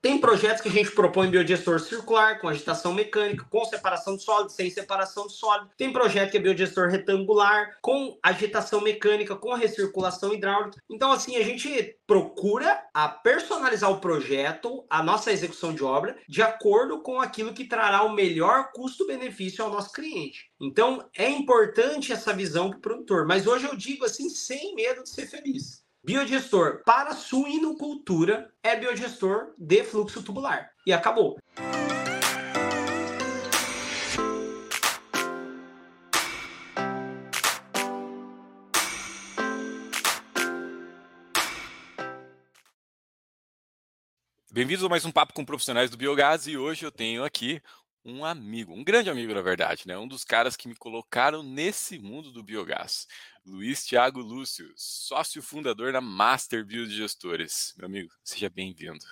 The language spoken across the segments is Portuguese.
Tem projetos que a gente propõe biodigestor circular, com agitação mecânica, com separação de sólido, sem separação de sólido. Tem projeto que é biodigestor retangular, com agitação mecânica, com recirculação hidráulica. Então, assim, a gente procura a personalizar o projeto, a nossa execução de obra, de acordo com aquilo que trará o melhor custo-benefício ao nosso cliente. Então, é importante essa visão para o produtor. Mas hoje eu digo assim, sem medo de ser feliz. Biodigestor para suinocultura é biodigestor de fluxo tubular. E acabou. Bem-vindos a mais um Papo com Profissionais do Biogás e hoje eu tenho aqui um amigo, um grande amigo na verdade, né? Um dos caras que me colocaram nesse mundo do biogás. Luiz Thiago Lúcio, sócio fundador da Master Biodigestores. Meu amigo, seja bem-vindo.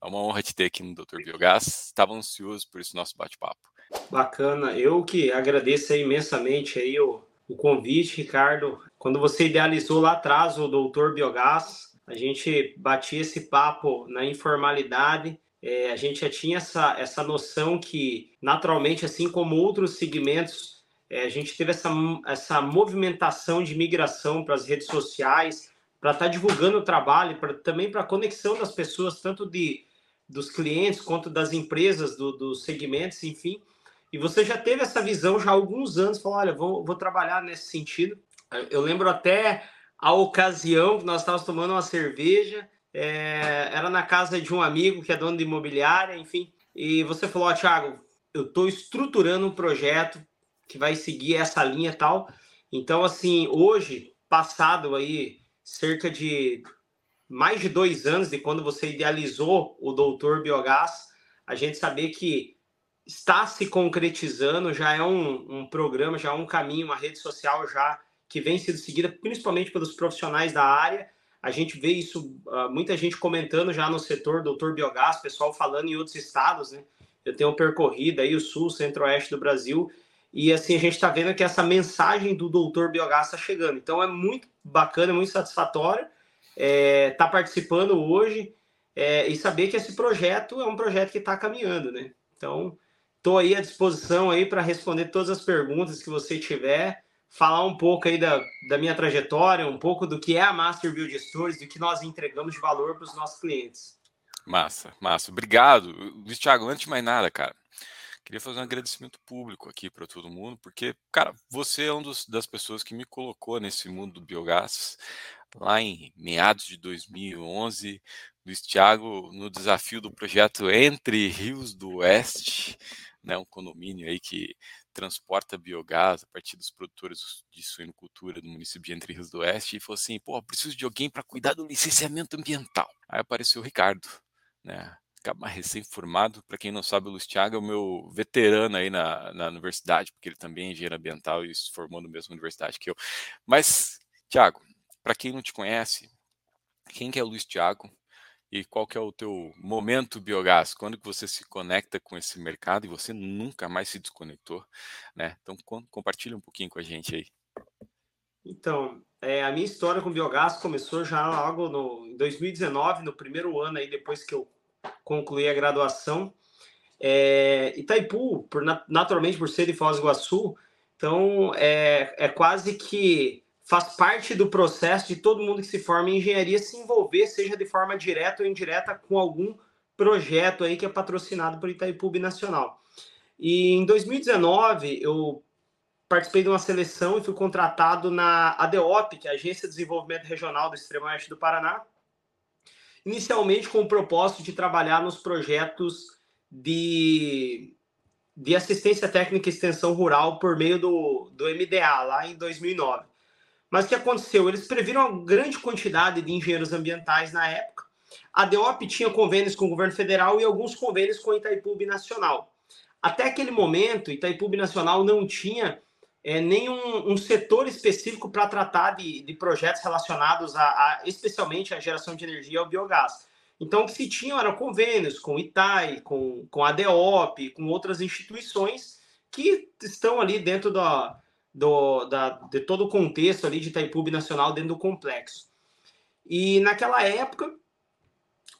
É uma honra te ter aqui no Dr. Biogás. Estava ansioso por esse nosso bate-papo. Bacana. Eu que agradeço imensamente aí o, o convite, Ricardo. Quando você idealizou lá atrás o Doutor Biogás, a gente batia esse papo na informalidade. É, a gente já tinha essa, essa noção que, naturalmente, assim como outros segmentos é, a gente teve essa, essa movimentação de migração para as redes sociais, para estar tá divulgando o trabalho, pra, também para a conexão das pessoas, tanto de, dos clientes quanto das empresas, do, dos segmentos, enfim. E você já teve essa visão já há alguns anos, falou, olha, vou, vou trabalhar nesse sentido. Eu lembro até a ocasião que nós estávamos tomando uma cerveja, é, era na casa de um amigo que é dono de imobiliária, enfim, e você falou, ó, Thiago, eu estou estruturando um projeto que vai seguir essa linha e tal. Então, assim, hoje, passado aí cerca de mais de dois anos de quando você idealizou o Doutor Biogás, a gente saber que está se concretizando, já é um, um programa, já é um caminho, uma rede social já que vem sendo seguida principalmente pelos profissionais da área. A gente vê isso, ah, muita gente comentando já no setor Doutor Biogás, pessoal falando em outros estados, né? Eu tenho percorrido aí o sul, centro-oeste do Brasil e assim, a gente está vendo que essa mensagem do doutor Biogás está chegando. Então é muito bacana, muito satisfatório estar é, tá participando hoje é, e saber que esse projeto é um projeto que está caminhando, né? Então, estou aí à disposição aí para responder todas as perguntas que você tiver, falar um pouco aí da, da minha trajetória, um pouco do que é a Master Build Stores, do que nós entregamos de valor para os nossos clientes. Massa, massa. Obrigado. Luiz Thiago, antes de mais nada, cara, Queria fazer um agradecimento público aqui para todo mundo, porque, cara, você é uma das pessoas que me colocou nesse mundo do biogás lá em meados de 2011. Luiz Thiago, no desafio do projeto Entre Rios do Oeste, né, um condomínio aí que transporta biogás a partir dos produtores de suinocultura do município de Entre Rios do Oeste, e falou assim: pô, preciso de alguém para cuidar do licenciamento ambiental. Aí apareceu o Ricardo, né? Recém-formado. Para quem não sabe, o Luiz Thiago é o meu veterano aí na, na universidade, porque ele também é engenheiro ambiental e se formou na mesma universidade que eu. Mas, Thiago, para quem não te conhece, quem que é o Luiz Thiago e qual que é o teu momento biogás? Quando que você se conecta com esse mercado e você nunca mais se desconectou, né? Então, compartilha um pouquinho com a gente aí. Então, é, a minha história com biogás começou já logo no, em 2019, no primeiro ano aí depois que eu concluir a graduação. É, Itaipu, por, naturalmente por ser de Foz do Iguaçu, então é, é quase que faz parte do processo de todo mundo que se forma em engenharia se envolver, seja de forma direta ou indireta, com algum projeto aí que é patrocinado por Itaipu Nacional. E em 2019 eu participei de uma seleção e fui contratado na ADEOP, que é a Agência de Desenvolvimento Regional do Extremo Oeste do Paraná, inicialmente com o propósito de trabalhar nos projetos de, de assistência técnica e extensão rural por meio do, do MDA, lá em 2009. Mas o que aconteceu? Eles previram uma grande quantidade de engenheiros ambientais na época. A DEOP tinha convênios com o governo federal e alguns convênios com a Itaipu Nacional. Até aquele momento, Itaipu Nacional não tinha é, nenhum um setor específico para tratar de, de, projetos relacionados a, a, especialmente à geração de energia ao biogás. Então, o que se tinham eram convênios com ITAI, com, com a DEOP, com outras instituições que estão ali dentro da, do, da, de todo o contexto ali de Itaipu Nacional dentro do complexo. E naquela época,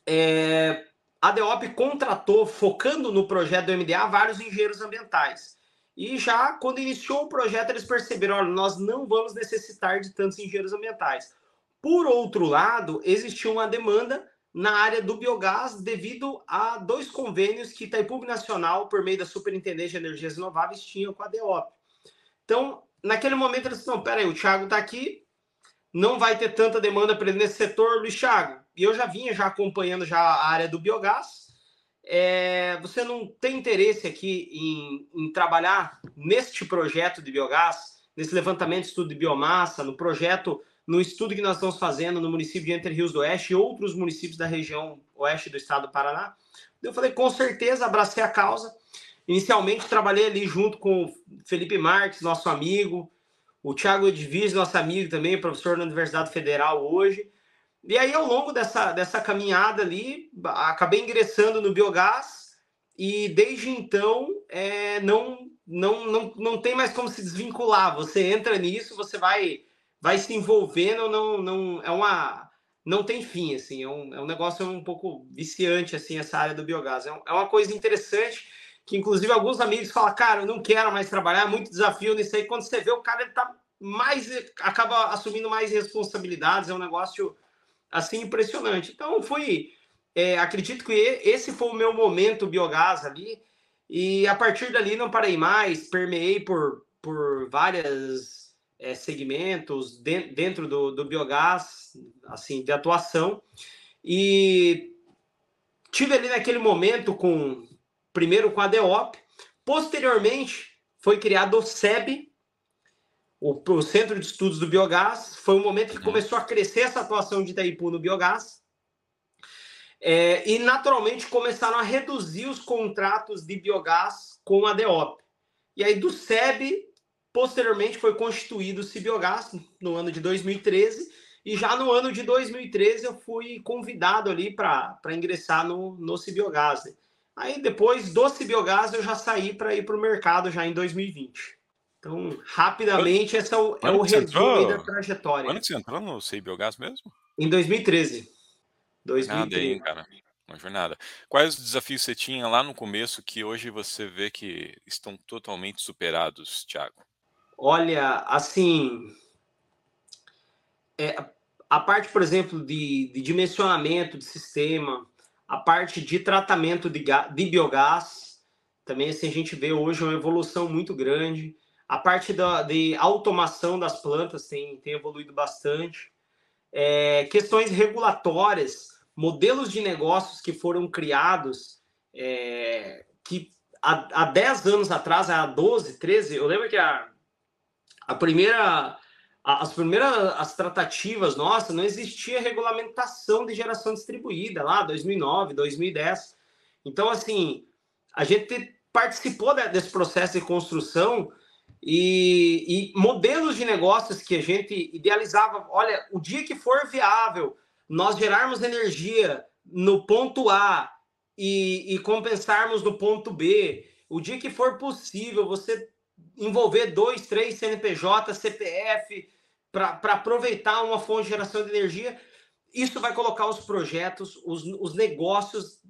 é, a DEOP contratou, focando no projeto do MDA, vários engenheiros ambientais. E já quando iniciou o projeto, eles perceberam: olha, nós não vamos necessitar de tantos engenheiros ambientais. Por outro lado, existiu uma demanda na área do biogás devido a dois convênios que Itaipu Nacional, por meio da Superintendência de Energias Renováveis, tinha com a DEOP. Então, naquele momento, eles disseram: peraí, o Thiago está aqui, não vai ter tanta demanda para ele nesse setor, Luiz Thiago. E eu já vinha já acompanhando já a área do biogás. É, você não tem interesse aqui em, em trabalhar neste projeto de biogás, nesse levantamento de estudo de biomassa, no projeto no estudo que nós estamos fazendo no município de Entre Rios do Oeste e outros municípios da região oeste do estado do Paraná. Eu falei, com certeza, abracei a causa. Inicialmente, trabalhei ali junto com o Felipe Marques, nosso amigo, o Thiago Edviz, nosso amigo também, professor na Universidade Federal hoje. E aí, ao longo dessa, dessa caminhada ali, acabei ingressando no biogás e desde então é, não, não, não, não tem mais como se desvincular. Você entra nisso, você vai vai se envolvendo, não, não é uma não tem fim, assim, é um, é um negócio um pouco viciante, assim, essa área do biogás. É, um, é uma coisa interessante que, inclusive, alguns amigos falam, cara, eu não quero mais trabalhar, é muito desafio nisso aí. Quando você vê, o cara ele tá mais, acaba assumindo mais responsabilidades, é um negócio, assim, impressionante. Então, fui, é, acredito que esse foi o meu momento biogás ali, e a partir dali não parei mais, permeei por, por várias é, segmentos de, dentro do, do biogás, assim, de atuação. E tive ali naquele momento com, primeiro com a DEOP, posteriormente foi criado o SEB, o, o Centro de Estudos do Biogás, foi um momento que começou a crescer essa atuação de Itaipu no biogás, é, e naturalmente começaram a reduzir os contratos de biogás com a DEOP. E aí do SEB Posteriormente foi constituído o Cibiogás no ano de 2013 e já no ano de 2013 eu fui convidado ali para ingressar no, no Cibiogás. Aí depois do Cibiogás eu já saí para ir para o mercado já em 2020. Então, rapidamente, esse é o, é o resumo da trajetória. Quando você entrou no Cibiogás mesmo? Em 2013. 2013. Nada aí, cara. Uma jornada. Quais os desafios você tinha lá no começo que hoje você vê que estão totalmente superados, Thiago? Olha, assim, é, a parte, por exemplo, de, de, dimensionamento de sistema, a parte de tratamento de, de biogás, também assim, a gente vê hoje uma evolução muito grande. A parte da, de automação das plantas tem, tem evoluído bastante. É, questões regulatórias, modelos de negócios que foram criados, é, que há, há 10 anos atrás, há 12, 13, eu lembro que a a primeira as primeiras as tratativas nossas não existia regulamentação de geração distribuída lá 2009 2010 então assim a gente participou desse processo de construção e, e, modelos de negócios que a gente idealizava olha o dia que for viável nós gerarmos energia no ponto A e, e compensarmos no ponto B o dia que for possível você envolver dois, três CNPJ, CPF, para aproveitar uma fonte de geração de energia, isso vai colocar os projetos, os, os negócios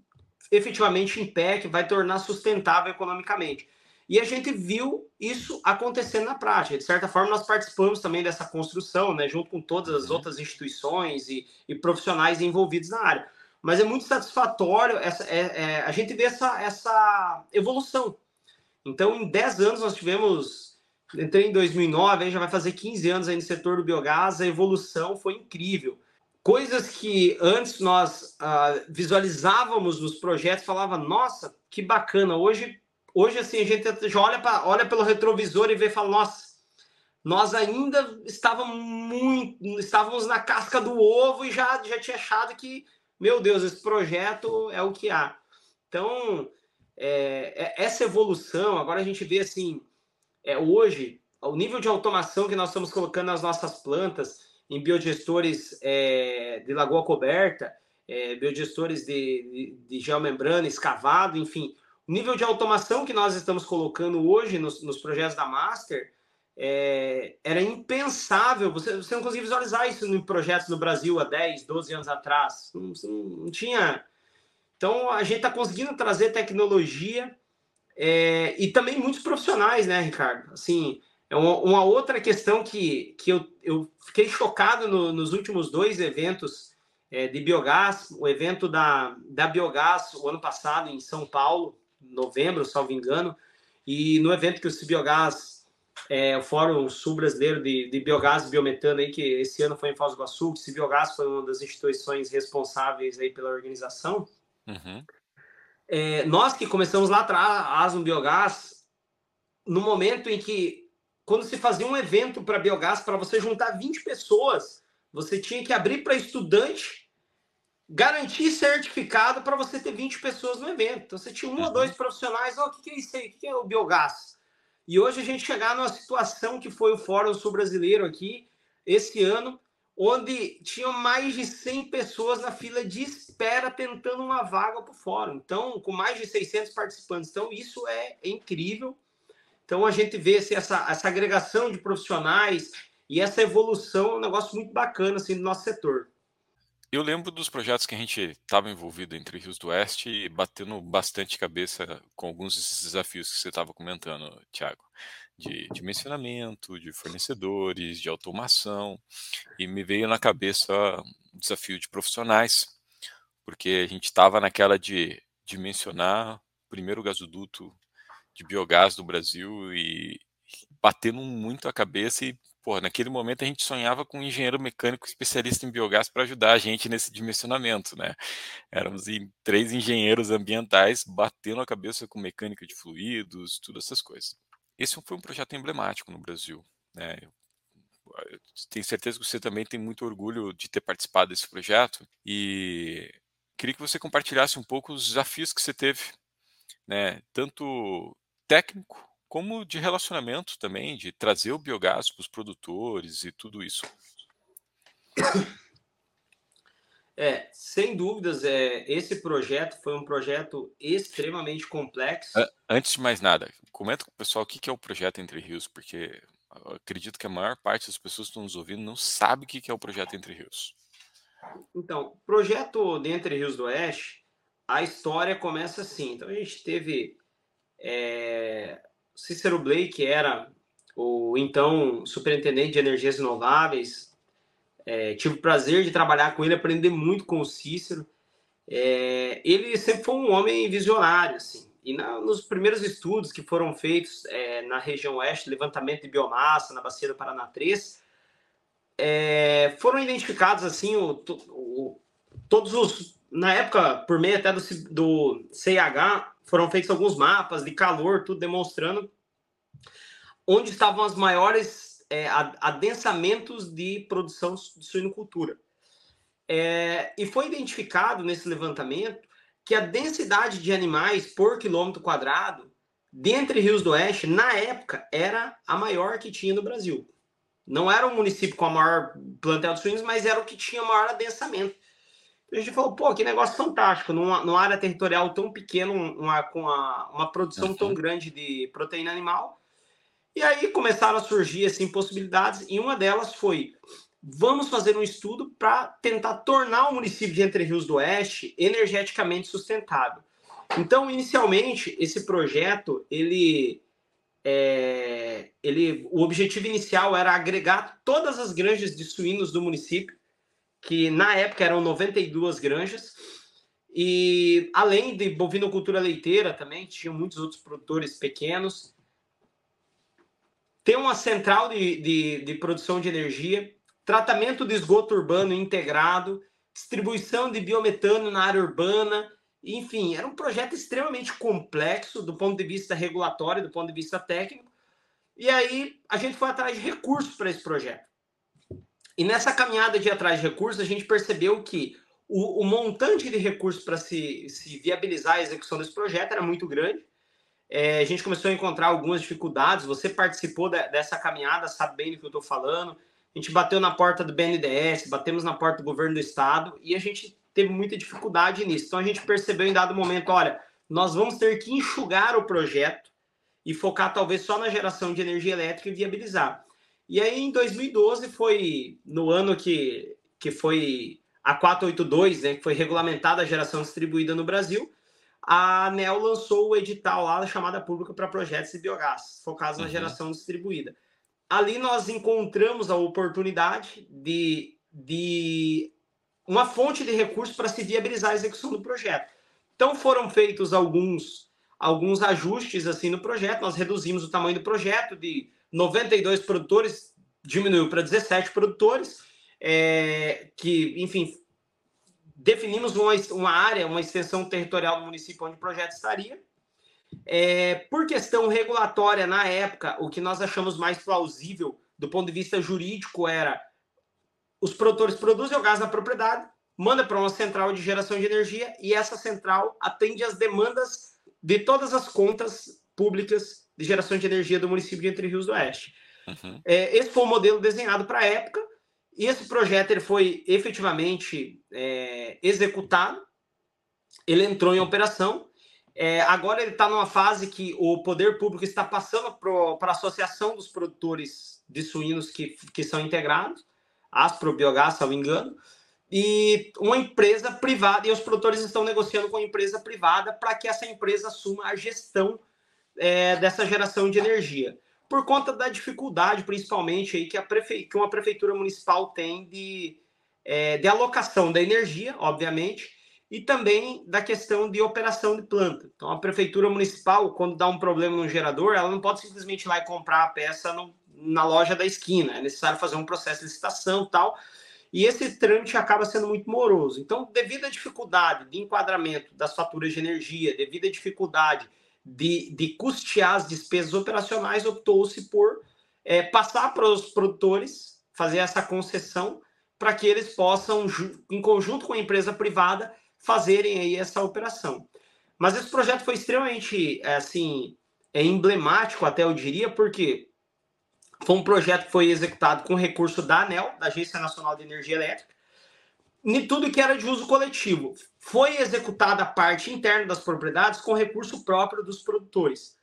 efetivamente em pé, que vai tornar sustentável economicamente. E a gente viu isso acontecendo na prática. De certa forma, nós participamos também dessa construção, né, junto com todas as uhum. outras instituições e, e profissionais envolvidos na área. Mas é muito satisfatório essa, é, é, a gente ver essa, essa evolução então, em 10 anos, nós tivemos. Entrei em 2009, aí já vai fazer 15 anos aí no setor do biogás, a evolução foi incrível. Coisas que antes nós uh, visualizávamos nos projetos, falava, nossa, que bacana. Hoje, hoje assim, a gente já olha, pra, olha pelo retrovisor e vê e fala, nossa, nós ainda estávamos muito, estávamos na casca do ovo e já, já tinha achado que, meu Deus, esse projeto é o que há. Então, é, é, essa evolução, agora a gente vê assim, é, hoje, o nível de automação que nós estamos colocando nas nossas plantas, em biodigestores é, de lagoa coberta, é, biodigestores de, de, de geomembrana, escavado, enfim, nível de automação que nós estamos colocando hoje nos, nos projetos da Master é, era impensável, você, você não conseguia visualizar isso em projetos no Brasil há 10, 12 anos atrás, não, não, tinha. Então a gente está conseguindo trazer tecnologia é, e também muitos profissionais, né, Ricardo? Assim, é uma, uma outra questão que, que eu, eu fiquei chocado no, nos últimos dois eventos é, de biogás, o evento da, da Biogás o ano passado em São Paulo, novembro, salvo engano, e no evento que o Cibiogás, é, o Fórum Sul Brasileiro de, de Biogás e Biometano, aí, que esse ano foi em Foz do Iguaçu, o Cibiogás foi uma das instituições responsáveis aí pela organização. Uhum. É, nós que começamos lá atrás, a Asum Biogás, no momento em que, quando se fazia um evento para biogás, para você juntar 20 pessoas, você tinha que abrir para estudante, garantir certificado para você ter 20 pessoas no evento. Então você tinha um uhum. ou dois profissionais, oh, o que, que é isso aí? O que é o biogás? E hoje a gente chegar numa situação que foi o Fórum Sul Brasileiro aqui, esse ano, onde tinham mais de 100 pessoas na fila de espera tentando uma vaga para o fórum. Então, com mais de 600 participantes. Então, isso é, incrível. Então, a gente vê assim, essa, essa agregação de profissionais e essa evolução é um negócio muito bacana assim, do nosso setor. Eu lembro dos projetos que a gente estava envolvido entre Rios do Oeste e batendo bastante cabeça com alguns desses desafios que você estava comentando, Tiago de dimensionamento, de fornecedores, de automação, e me veio na cabeça o desafio de profissionais, porque a gente estava naquela de dimensionar o primeiro gasoduto de biogás do Brasil e batendo muito a cabeça e pô, naquele momento a gente sonhava com um engenheiro mecânico especialista em biogás para ajudar a gente nesse dimensionamento, né? Éramos três engenheiros ambientais batendo a cabeça com mecânica de fluidos, todas essas coisas. Esse foi um projeto emblemático no Brasil. Né? Tenho certeza que você também tem muito orgulho de ter participado desse projeto e queria que você compartilhasse um pouco os desafios que você teve, né? tanto técnico como de relacionamento também, de trazer o biogás para os produtores e tudo isso. É, sem dúvidas, é, esse projeto foi um projeto extremamente complexo. Antes de mais nada, comenta com o pessoal o que é o projeto Entre Rios, porque acredito que a maior parte das pessoas que estão nos ouvindo não sabe o que é o projeto Entre Rios. Então, projeto de Entre Rios do Oeste, a história começa assim. Então, a gente teve é, Cícero Blake, era o então superintendente de energias renováveis, é, tive o prazer de trabalhar com ele, aprender muito com o Cícero. É, ele sempre foi um homem visionário, assim. E na, nos primeiros estudos que foram feitos é, na região oeste, levantamento de biomassa na bacia do Paraná 3, é, foram identificados assim o, o, todos os na época por meio até do, do CIH foram feitos alguns mapas de calor, tudo demonstrando onde estavam as maiores é, adensamentos de produção de suinocultura. É, e foi identificado nesse levantamento que a densidade de animais por quilômetro quadrado dentre rios do oeste, na época, era a maior que tinha no Brasil. Não era um município com a maior plantel de suínos, mas era o que tinha maior adensamento. A gente falou, pô, que negócio fantástico, numa, numa área territorial tão pequena, uma, com a, uma produção uhum. tão grande de proteína animal, e aí começaram a surgir assim, possibilidades, e uma delas foi: vamos fazer um estudo para tentar tornar o município de Entre Rios do Oeste energeticamente sustentável. Então, inicialmente, esse projeto, ele, é, ele, o objetivo inicial era agregar todas as granjas de suínos do município, que na época eram 92 granjas, e além de bovinocultura leiteira também, tinham muitos outros produtores pequenos, ter uma central de, de, de produção de energia, tratamento de esgoto urbano integrado, distribuição de biometano na área urbana, enfim, era um projeto extremamente complexo do ponto de vista regulatório, do ponto de vista técnico. E aí a gente foi atrás de recursos para esse projeto. E nessa caminhada de atrás de recursos, a gente percebeu que o, o montante de recursos para se, se viabilizar a execução desse projeto era muito grande é, a gente começou a encontrar algumas dificuldades. Você participou de, dessa caminhada, sabe bem do que eu estou falando. A gente bateu na porta do BNDES, batemos na porta do governo do estado e a gente teve muita dificuldade nisso. Então a gente percebeu em dado momento, olha, nós vamos ter que enxugar o projeto e focar talvez só na geração de energia elétrica e viabilizar. E aí em 2012 foi no ano que, que foi a 482, né, que foi regulamentada a geração distribuída no Brasil, a ANEL lançou o edital lá, chamada pública para projetos de biogás, focados uhum. na geração distribuída. Ali nós encontramos a oportunidade de, de uma fonte de recursos para se viabilizar a execução do projeto. Então foram feitos alguns alguns ajustes assim no projeto. Nós reduzimos o tamanho do projeto de 92 produtores, diminuiu para 17 produtores, é, que, enfim, definimos uma, uma área, uma extensão territorial do município onde o projeto estaria. É, por questão regulatória, na época, o que nós achamos mais plausível do ponto de vista jurídico era os produtores produzem o gás na propriedade, manda para uma central de geração de energia e essa central atende às demandas de todas as contas públicas de geração de energia do município de Entre Rios do Oeste. Uhum. É, esse foi o modelo desenhado para a época e esse projeto ele foi efetivamente é, executado, ele entrou em operação. É, agora ele está numa fase que o poder público está passando para a Associação dos Produtores de Suínos que, que são integrados, Aspro Biogás, se não me engano, e uma empresa privada, e os produtores estão negociando com a empresa privada para que essa empresa assuma a gestão é, dessa geração de energia. Por conta da dificuldade, principalmente, aí, que, a prefe... que uma prefeitura municipal tem de, é, de alocação da energia, obviamente, e também da questão de operação de planta. Então, a prefeitura municipal, quando dá um problema no gerador, ela não pode simplesmente ir lá e comprar a peça no, na loja da esquina. É necessário fazer um processo de licitação tal e esse trâmite acaba sendo muito moroso. Então, devido à dificuldade de enquadramento das faturas de energia, devido à dificuldade de, de custear as despesas operacionais, optou-se por é, passar para os produtores, fazer essa concessão, para que eles possam, em conjunto com a empresa privada, fazerem aí essa operação. Mas esse projeto foi extremamente, assim, é emblemático, até eu diria, porque foi um projeto que foi executado com recurso da ANEL, da Agência Nacional de Energia Elétrica, em tudo que era de uso coletivo. Foi executada a parte interna das propriedades com recurso próprio dos produtores.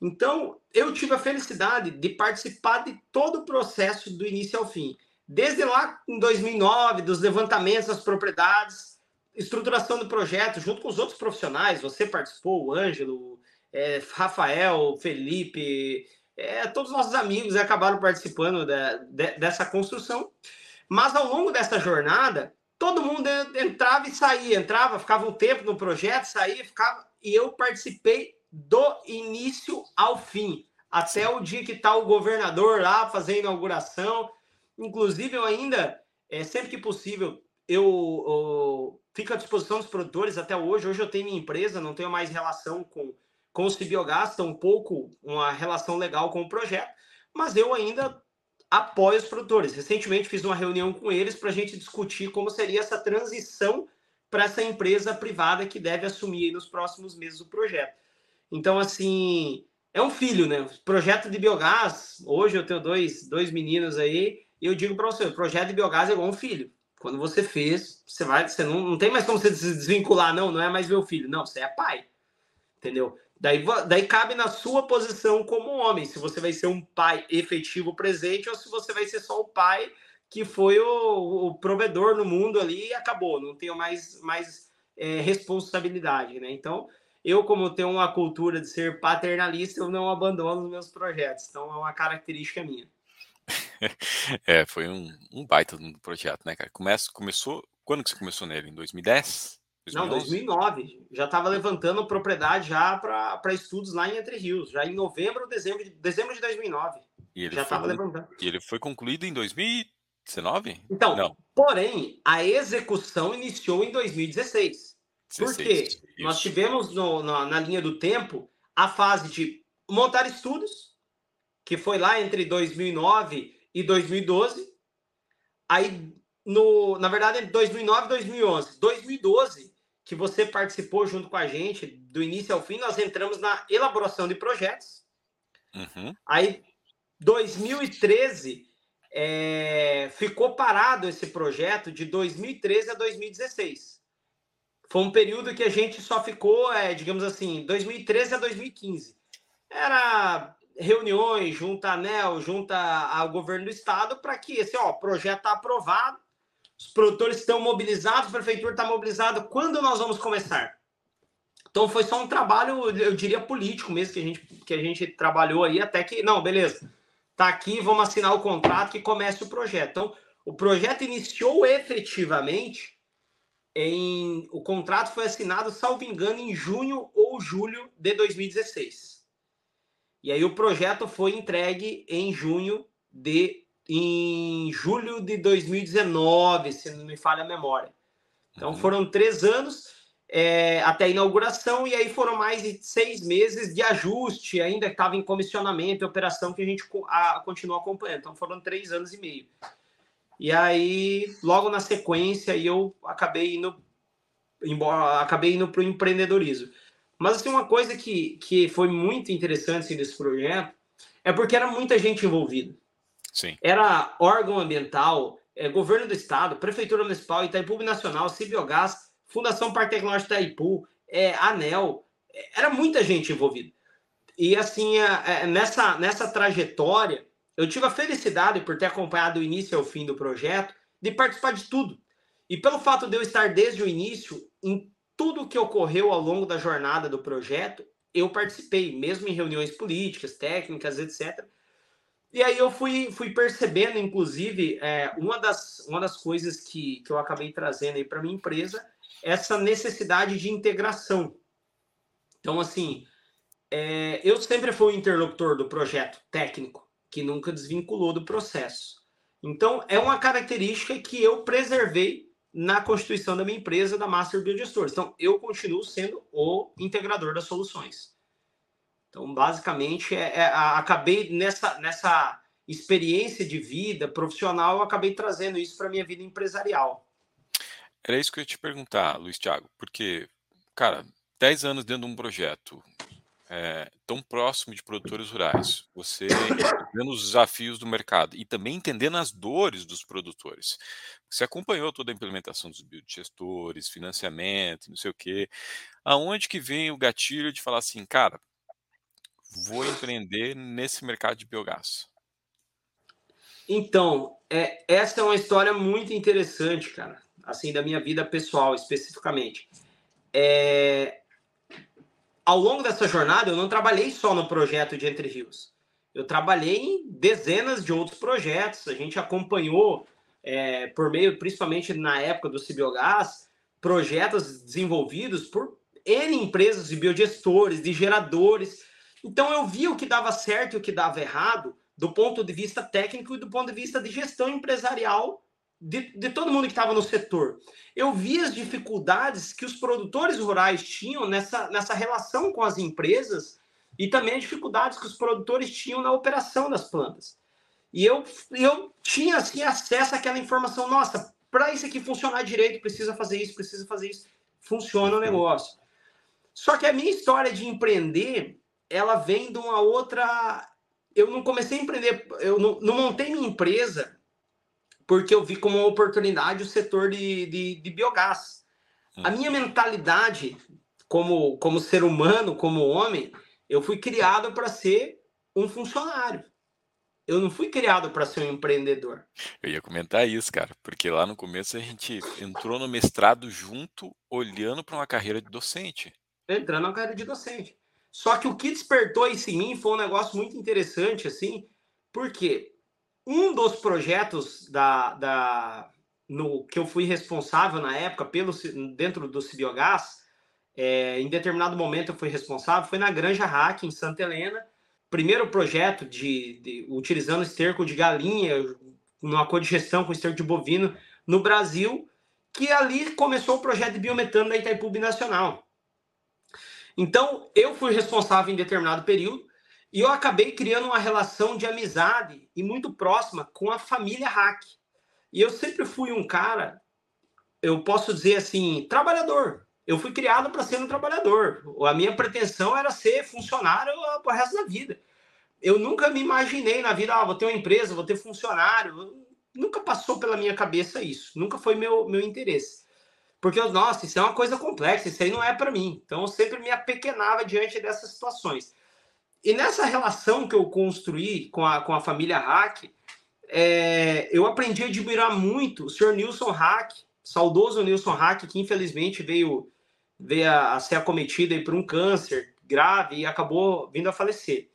Então, eu tive a felicidade de participar de todo o processo do início ao fim. Desde lá em 2009, dos levantamentos das propriedades, estruturação do projeto, junto com os outros profissionais. Você participou, o Ângelo, é, Rafael, Felipe, é, todos os nossos amigos acabaram participando de, dessa construção. Mas ao longo dessa jornada, todo mundo entrava e saía, entrava, ficava um tempo no projeto, saía, ficava. E eu participei do início ao fim, até o dia que está o governador lá fazendo inauguração. Inclusive, eu ainda, é, sempre que possível, eu, eu fico à disposição dos produtores até hoje. Hoje eu tenho minha empresa, não tenho mais relação com com os biogás, um pouco uma relação legal com o projeto, mas eu ainda apoio os produtores. Recentemente fiz uma reunião com eles para a gente discutir como seria essa transição para essa empresa privada que deve assumir nos próximos meses o projeto. Então, assim, é um filho, né? Projeto de biogás, hoje eu tenho dois, dois meninos aí, e eu digo para você, o projeto de biogás é igual um filho. Quando você fez, você vai, você não, não tem mais como você se desvincular, não, não é mais meu filho, não, você é pai. Entendeu? Daí, daí cabe na sua posição como homem, se você vai ser um pai efetivo presente ou se você vai ser só o pai que foi o, o provedor no mundo ali e acabou, não tenho mais, mais é, responsabilidade, né? Então, eu, como tenho uma cultura de ser paternalista, eu não abandono os meus projetos. Então, é uma característica minha. É, foi um, um baita projeto, né, cara? Começa, começou. Quando que você começou nele? Em 2010? 2011? Não, 2009. Já estava levantando propriedade já para estudos lá em Entre Rios, já em novembro, dezembro de, dezembro de 2009. já estava levantando. E ele foi concluído em 2019? Então, Não. porém, a execução iniciou em 2016. 16, porque isso. nós tivemos no, na, na linha do tempo a fase de montar estudos, que foi lá entre 2009 e 2012. Aí, no, na verdade, entre 2009 e 2011. 2012, que você participou junto com a gente, do início ao fim, nós entramos na elaboração de projetos. Uhum. Aí, 2013, é, ficou parado esse projeto de 2013 a 2016. Foi um período que a gente só ficou, é, digamos assim, 2013 a 2015. Era reuniões junto à ANEL, junto ao governo do estado, para que esse ó, projeto está aprovado, os produtores estão mobilizados, a prefeitura está mobilizada. Quando nós vamos começar? Então foi só um trabalho, eu diria, político mesmo, que a gente, que a gente trabalhou aí, até que, não, beleza, tá aqui, vamos assinar o contrato que comece o projeto. Então, o projeto iniciou efetivamente em. O contrato foi assinado, salvo engano, em junho ou julho de 2016. E aí o projeto foi entregue em junho de. Em julho de 2019, se não me falha a memória. Então uhum. foram três anos é, até a inauguração, e aí foram mais de seis meses de ajuste, ainda que estava em comissionamento e operação que a gente a, continuou acompanhando. Então foram três anos e meio. E aí, logo na sequência, eu acabei indo embora, acabei indo para o empreendedorismo. Mas assim, uma coisa que, que foi muito interessante assim, desse projeto é porque era muita gente envolvida. Sim. Era órgão ambiental, é, governo do estado, prefeitura municipal, Itaipu Nacional, Cibiogás, Fundação Parque Tecnológico Itaipu, é, ANEL, é, era muita gente envolvida. E assim, é, é, nessa, nessa trajetória, eu tive a felicidade, por ter acompanhado o início ao fim do projeto, de participar de tudo. E pelo fato de eu estar desde o início, em tudo que ocorreu ao longo da jornada do projeto, eu participei, mesmo em reuniões políticas, técnicas, etc. E aí eu fui, fui percebendo, inclusive, é, uma, das, uma das coisas que, que eu acabei trazendo aí para minha empresa, essa necessidade de integração. Então, assim, é, eu sempre fui o interlocutor do projeto técnico que nunca desvinculou do processo. Então, é uma característica que eu preservei na constituição da minha empresa, da Master Biogestores. Então, eu continuo sendo o integrador das soluções. Então, basicamente, é, é, acabei nessa, nessa experiência de vida profissional, eu acabei trazendo isso para minha vida empresarial. Era isso que eu ia te perguntar, Luiz Thiago, porque, cara, 10 anos dentro de um projeto, é, tão próximo de produtores rurais, você entendendo os desafios do mercado e também entendendo as dores dos produtores. Você acompanhou toda a implementação dos biodigestores, financiamento, não sei o quê. Aonde que vem o gatilho de falar assim, cara, vou empreender nesse mercado de biogás? Então, é, essa é uma história muito interessante, cara, assim, da minha vida pessoal, especificamente. É, ao longo dessa jornada, eu não trabalhei só no projeto de Entre Rios. Eu trabalhei em dezenas de outros projetos. A gente acompanhou, é, por meio, principalmente na época do Cibiogás, projetos desenvolvidos por N empresas de biogestores, de geradores. Então, eu vi o que dava certo e o que dava errado do ponto de vista técnico e do ponto de vista de gestão empresarial de, de todo mundo que estava no setor. Eu vi as dificuldades que os produtores rurais tinham nessa, nessa relação com as empresas e também as dificuldades que os produtores tinham na operação das plantas. E eu, eu tinha assim, acesso àquela informação, nossa, para isso aqui funcionar direito, precisa fazer isso, precisa fazer isso. Funciona o negócio. Só que a minha história de empreender, ela vem de uma outra. Eu não comecei a empreender, eu não, não montei minha empresa porque eu vi como uma oportunidade o setor de, de, de biogás. A minha mentalidade como, como ser humano, como homem, eu fui criado para ser um funcionário. Eu não fui criado para ser um empreendedor. Eu ia comentar isso, cara, porque lá no começo a gente entrou no mestrado junto, olhando para uma carreira de docente. Entrando na carreira de docente. Só que o que despertou isso em mim foi um negócio muito interessante, assim, porque um dos projetos da, da, no, que eu fui responsável na época pelo dentro do Cibiogás, é, em determinado momento eu fui responsável, foi na Granja Hack, em Santa Helena. Primeiro projeto de, de utilizando esterco de galinha, numa codigestão com esterco de bovino no Brasil, que ali começou o projeto de biometano da Itaipu Nacional. Então, eu fui responsável em determinado período e eu acabei criando uma relação de amizade e muito próxima com a família Hack. E eu sempre fui um cara, eu posso dizer assim, trabalhador. Eu fui criado para ser um trabalhador. A minha pretensão era ser funcionário o resto da vida. Eu nunca me imaginei na vida, ah, vou ter uma empresa, vou ter funcionário. Nunca passou pela minha cabeça isso. Nunca foi meu, meu interesse. Porque, nossa, isso é uma coisa complexa, isso aí não é para mim. Então, eu sempre me apequenava diante dessas situações. E nessa relação que eu construí com a, com a família Hack, é, eu aprendi a admirar muito o senhor Nilson Hack, saudoso Nilson Hack, que infelizmente veio, veio a, a ser acometido por um câncer grave e acabou vindo a falecer.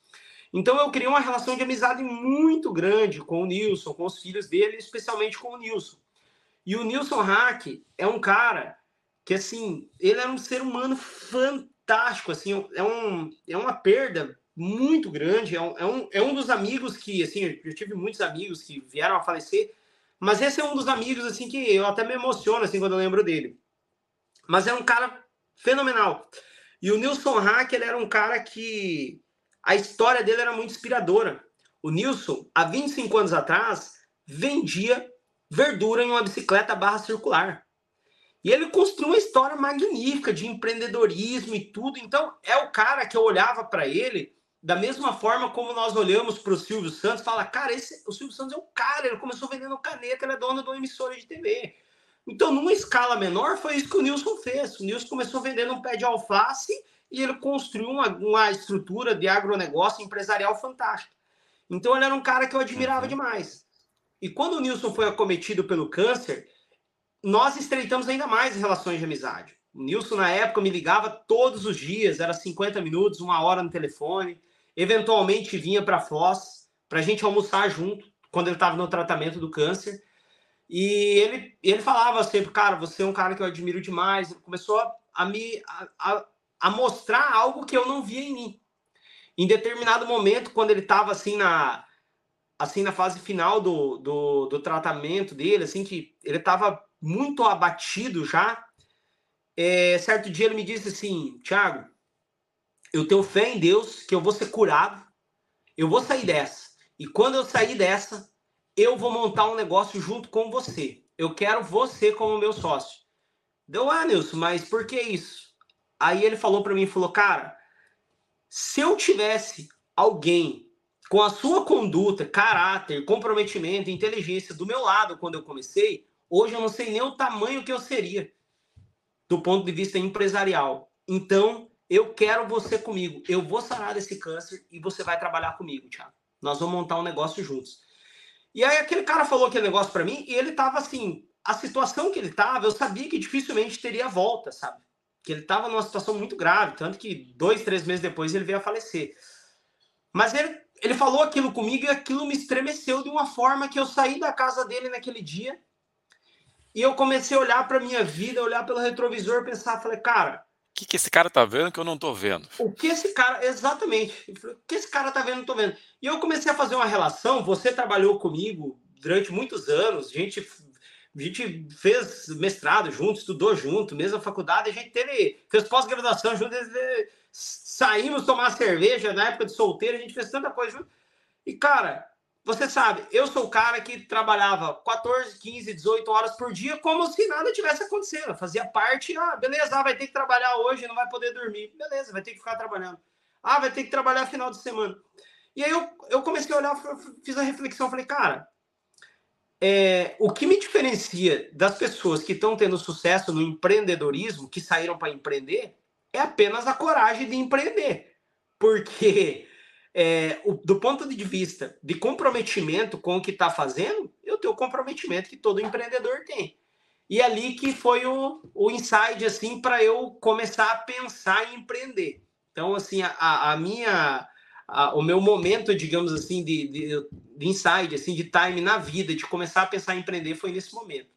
Então eu criei uma relação de amizade muito grande com o Nilson, com os filhos dele, especialmente com o Nilson. E o Nilson Hack é um cara que, assim, ele era um ser humano fantástico, assim, é, um, é uma perda muito grande, é um, é, um, é um dos amigos que, assim, eu tive muitos amigos que vieram a falecer, mas esse é um dos amigos, assim, que eu até me emociono, assim, quando eu lembro dele. Mas é um cara fenomenal. E o Nilson Hack, ele era um cara que a história dele era muito inspiradora. O Nilson, há 25 anos atrás, vendia verdura em uma bicicleta barra circular. E ele construiu uma história magnífica de empreendedorismo e tudo. Então, é o cara que eu olhava para ele da mesma forma como nós olhamos para o Silvio Santos, fala, cara, esse, o Silvio Santos é o cara, ele começou vendendo caneta, ele é dono de uma emissora de TV. Então, numa escala menor, foi isso que o Nilson fez. O Nilson começou vendendo um pé de alface e ele construiu uma, uma estrutura de agronegócio empresarial fantástica. Então, ele era um cara que eu admirava uhum. demais. E quando o Nilson foi acometido pelo câncer, nós estreitamos ainda mais relações de amizade. O Nilson, na época, me ligava todos os dias, era 50 minutos, uma hora no telefone. Eventualmente vinha para Foz para a gente almoçar junto, quando ele estava no tratamento do câncer. E ele, ele falava sempre, cara, você é um cara que eu admiro demais. Ele começou a, a me a, a, mostrar algo que eu não via em mim. Em determinado momento, quando ele estava assim na assim na fase final do, do, do tratamento dele, assim que ele estava muito abatido já. É, certo dia ele me disse assim, Tiago, eu tenho fé em Deus que eu vou ser curado, eu vou sair dessa. E quando eu sair dessa, eu vou montar um negócio junto com você. Eu quero você como meu sócio. Deu, ah, Nilson, mas por que isso? Aí ele falou para mim, falou, cara, se eu tivesse alguém com a sua conduta, caráter, comprometimento, inteligência do meu lado quando eu comecei, hoje eu não sei nem o tamanho que eu seria do ponto de vista empresarial. Então, eu quero você comigo. Eu vou sarar desse câncer e você vai trabalhar comigo, Thiago. Nós vamos montar um negócio juntos. E aí aquele cara falou aquele negócio para mim e ele tava assim, a situação que ele tava, eu sabia que dificilmente teria volta, sabe? Que ele tava numa situação muito grave, tanto que dois, três meses depois ele veio a falecer. Mas ele, ele falou aquilo comigo e aquilo me estremeceu de uma forma que eu saí da casa dele naquele dia e eu comecei a olhar para minha vida, olhar pelo retrovisor, pensar, falei, cara, o que, que esse cara tá vendo que eu não tô vendo? O que esse cara, exatamente. O que esse cara tá vendo, não tô vendo. E eu comecei a fazer uma relação. Você trabalhou comigo durante muitos anos. A gente, a gente fez mestrado junto, estudou junto, mesma faculdade. A gente teve, fez pós-graduação junto. Saímos tomar cerveja na época de solteiro. A gente fez tanta coisa junto. E, cara, você sabe, eu sou o cara que trabalhava 14, 15, 18 horas por dia como se nada tivesse acontecendo. Fazia parte, ah, beleza, ah, vai ter que trabalhar hoje, não vai poder dormir. Beleza, vai ter que ficar trabalhando. Ah, vai ter que trabalhar final de semana. E aí eu, eu comecei a olhar, fiz a reflexão, falei, cara, é, o que me diferencia das pessoas que estão tendo sucesso no empreendedorismo, que saíram para empreender, é apenas a coragem de empreender. Porque é, o, do ponto de vista de comprometimento com o que está fazendo, eu tenho o comprometimento que todo empreendedor tem. E é ali que foi o, o insight, assim, para eu começar a pensar em empreender. Então, assim, a, a minha... A, o meu momento, digamos assim, de, de, de insight, assim, de time na vida, de começar a pensar em empreender, foi nesse momento.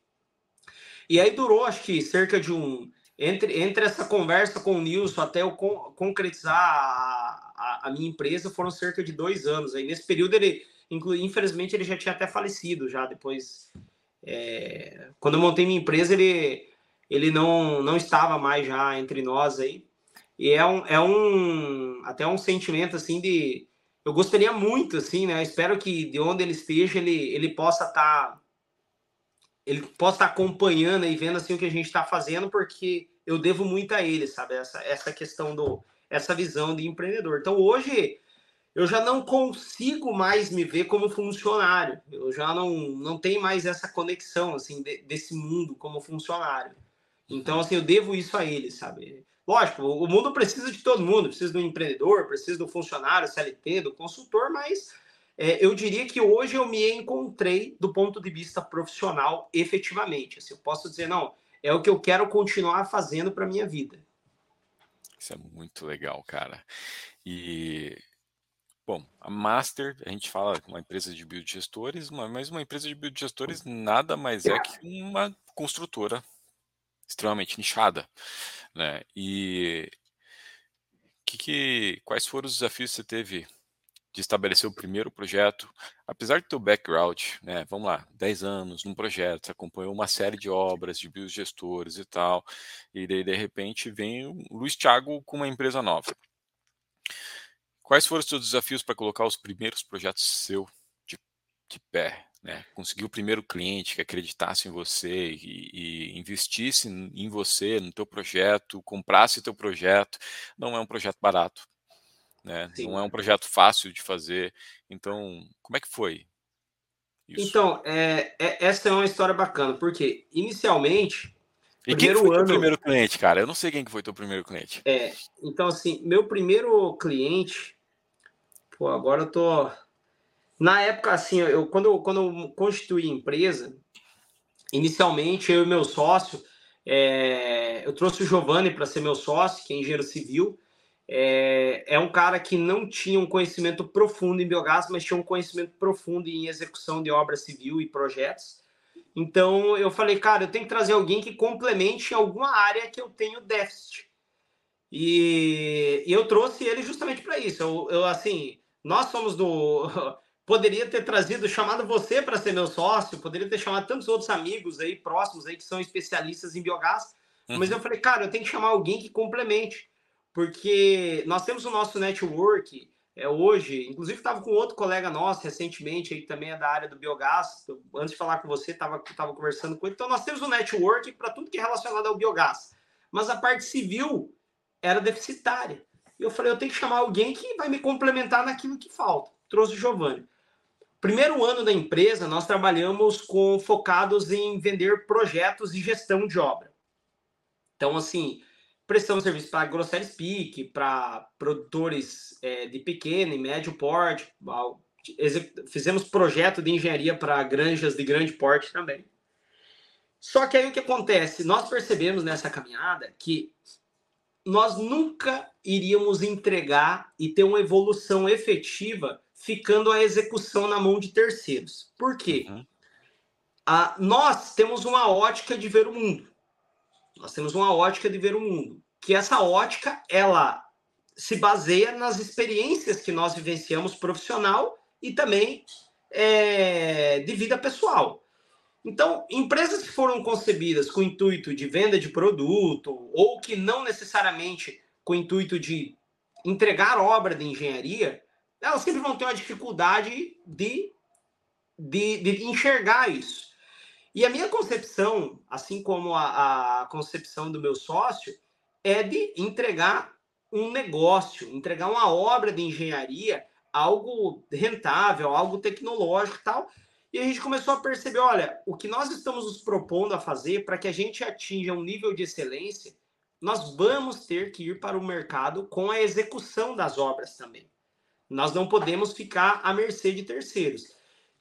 E aí durou, acho que, cerca de um... Entre, entre essa conversa com o Nilson até eu con concretizar a, a, a, minha empresa foram cerca de dois anos. Aí nesse período ele, infelizmente, ele já tinha até falecido já depois. É, quando eu montei minha empresa, ele, ele não, não estava mais já entre nós aí. E é um, é um até um sentimento assim de eu gostaria muito assim, né? Eu espero que de onde ele esteja ele, ele possa estar tá, ele possa estar acompanhando e vendo assim o que a gente está fazendo, porque eu devo muito a ele, sabe? Essa, essa questão do, essa visão de empreendedor. Então hoje eu já não consigo mais me ver como funcionário. Eu já não, não tenho mais essa conexão assim de, desse mundo como funcionário. Então assim, eu devo isso a ele, sabe? Lógico, o mundo precisa de todo mundo, precisa do empreendedor, precisa do funcionário, CLT, do consultor, mas é, eu diria que hoje eu me encontrei do ponto de vista profissional, efetivamente. Assim, eu posso dizer, não, é o que eu quero continuar fazendo para minha vida. Isso é muito legal, cara. E Bom, a Master, a gente fala uma empresa de biodigestores, mas uma empresa de biodigestores nada mais é que uma construtora extremamente nichada, né? E que, que, quais foram os desafios que você teve de estabelecer o primeiro projeto, apesar do teu background, né? Vamos lá, 10 anos num projeto, você acompanhou uma série de obras de biogestores e tal, e daí de repente vem o Luiz Thiago com uma empresa nova. Quais foram os seus desafios para colocar os primeiros projetos seu de, de pé? Né? Conseguir o primeiro cliente que acreditasse em você e, e investisse em você, no teu projeto, comprasse teu projeto. Não é um projeto barato, né? Não é um projeto fácil de fazer. Então, como é que foi? Isso? Então, é, é, essa é uma história bacana, porque inicialmente e quem foi ano... teu primeiro cliente, cara? Eu não sei quem foi teu primeiro cliente. É, então assim, meu primeiro cliente, pô, agora eu tô na época assim, eu quando eu, quando eu constituí empresa, inicialmente eu e meu sócio, é, eu trouxe o Giovanni para ser meu sócio, que é engenheiro civil. É, é um cara que não tinha um conhecimento profundo em biogás, mas tinha um conhecimento profundo em execução de obra civil e projetos. Então eu falei, cara, eu tenho que trazer alguém que complemente alguma área que eu tenho déficit. E, e eu trouxe ele justamente para isso. Eu, eu, assim, nós somos do. Poderia ter trazido, chamado você para ser meu sócio, poderia ter chamado tantos outros amigos aí próximos aí que são especialistas em biogás. Uhum. Mas eu falei, cara, eu tenho que chamar alguém que complemente, porque nós temos o nosso network, é, hoje. Inclusive, estava com outro colega nosso recentemente, aí, também é da área do biogás. Antes de falar com você, estava tava conversando com ele. Então, nós temos um network para tudo que é relacionado ao biogás. Mas a parte civil era deficitária. E eu falei, eu tenho que chamar alguém que vai me complementar naquilo que falta. Trouxe o Giovanni. Primeiro ano da empresa, nós trabalhamos com focados em vender projetos de gestão de obra. Então, assim, prestamos serviço para Grosseries Peak, para produtores é, de pequeno e médio porte, fizemos projeto de engenharia para granjas de grande porte também. Só que aí o que acontece? Nós percebemos nessa caminhada que nós nunca iríamos entregar e ter uma evolução efetiva ficando a execução na mão de terceiros. Por quê? Uhum. Ah, nós temos uma ótica de ver o mundo. Nós temos uma ótica de ver o mundo, que essa ótica ela se baseia nas experiências que nós vivenciamos profissional e também é, de vida pessoal. Então, empresas que foram concebidas com o intuito de venda de produto ou que não necessariamente com o intuito de entregar obra de engenharia, elas sempre vão ter uma dificuldade de, de, de enxergar isso. E a minha concepção, assim como a, a concepção do meu sócio, é de entregar um negócio, entregar uma obra de engenharia, algo rentável, algo tecnológico e tal. E a gente começou a perceber, olha, o que nós estamos nos propondo a fazer para que a gente atinja um nível de excelência, nós vamos ter que ir para o mercado com a execução das obras também. Nós não podemos ficar à mercê de terceiros.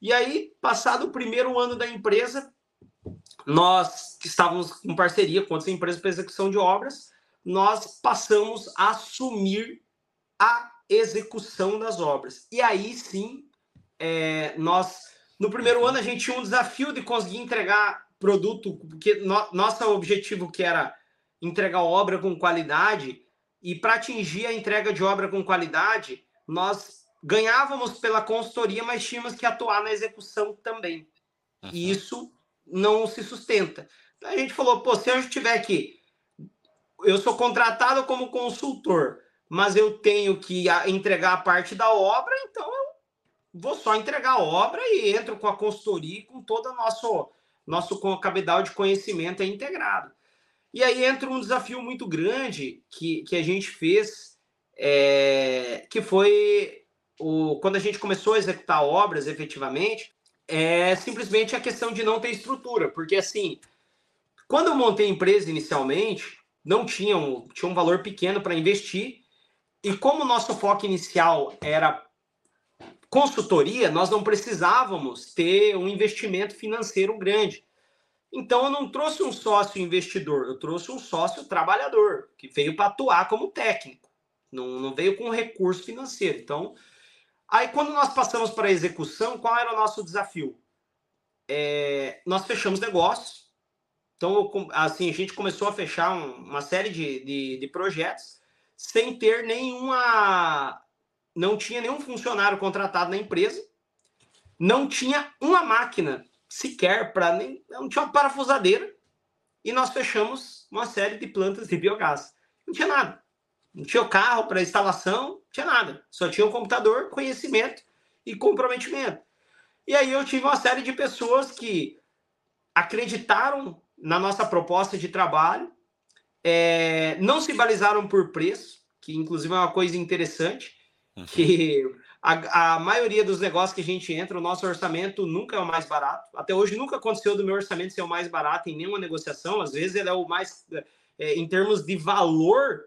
E aí, passado o primeiro ano da empresa, nós que estávamos com parceria com outras empresas para execução de obras, nós passamos a assumir a execução das obras. E aí sim, é, nós, no primeiro ano, a gente tinha um desafio de conseguir entregar produto, porque no, nosso objetivo que era entregar obra com qualidade, e para atingir a entrega de obra com qualidade, nós ganhávamos pela consultoria, mas tínhamos que atuar na execução também. Uhum. E isso não se sustenta. A gente falou, pô, se eu tiver que. Eu sou contratado como consultor, mas eu tenho que entregar a parte da obra, então eu vou só entregar a obra e entro com a consultoria com todo o nosso, nosso cabedal de conhecimento integrado. E aí entra um desafio muito grande que, que a gente fez, é, que foi o, quando a gente começou a executar obras efetivamente, é simplesmente a questão de não ter estrutura, porque assim, quando eu montei a empresa inicialmente, não tinha um, tinha um valor pequeno para investir, e como o nosso foco inicial era consultoria, nós não precisávamos ter um investimento financeiro grande. Então, eu não trouxe um sócio investidor, eu trouxe um sócio trabalhador, que veio para atuar como técnico, não, não veio com recurso financeiro. Então, aí quando nós passamos para a execução, qual era o nosso desafio? É, nós fechamos negócios, então, assim, a gente começou a fechar um, uma série de, de, de projetos sem ter nenhuma. Não tinha nenhum funcionário contratado na empresa, não tinha uma máquina sequer para nem. Não tinha uma parafusadeira. E nós fechamos uma série de plantas de biogás. Não tinha nada. Não tinha o carro para instalação, tinha nada. Só tinha um computador, conhecimento e comprometimento. E aí eu tive uma série de pessoas que acreditaram na nossa proposta de trabalho, é, não se balizaram por preço, que inclusive é uma coisa interessante, uhum. que a, a, maioria dos negócios que a gente entra, o nosso orçamento nunca é o mais barato. Até hoje nunca aconteceu do meu orçamento ser o mais barato em nenhuma negociação. Às vezes ele é o mais, é, em termos de valor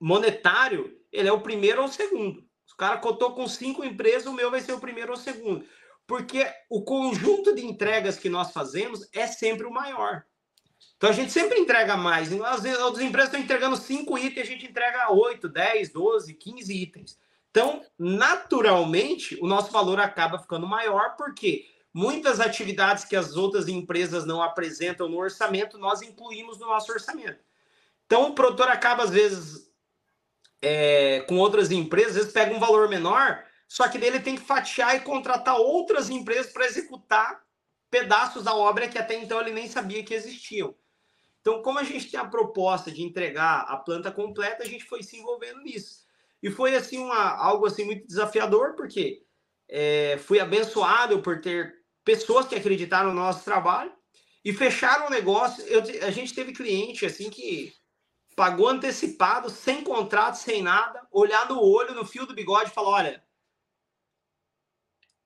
monetário, ele é o primeiro ou o segundo. Se o cara cotou com cinco empresas, o meu vai ser o primeiro ou o segundo. Porque o conjunto de entregas que nós fazemos é sempre o maior. Então a gente sempre entrega mais. Às vezes, outras empresas estão entregando cinco itens, a gente entrega 8, 10, 12, 15 itens. Então, naturalmente, o nosso valor acaba ficando maior, porque muitas atividades que as outras empresas não apresentam no orçamento, nós incluímos no nosso orçamento. Então, o produtor acaba, às vezes, é, com outras empresas, às vezes pega um valor menor, só que dele tem que fatiar e contratar outras empresas para executar pedaços da obra que até então ele nem sabia que existiam. Então, como a gente tem a proposta de entregar a planta completa, a gente foi se envolvendo nisso. E foi assim uma, algo assim muito desafiador, porque é, fui abençoado por ter pessoas que acreditaram no nosso trabalho e fecharam o negócio. Eu, a gente teve cliente assim que pagou antecipado, sem contrato, sem nada, olhar no olho, no fio do bigode e falou: olha,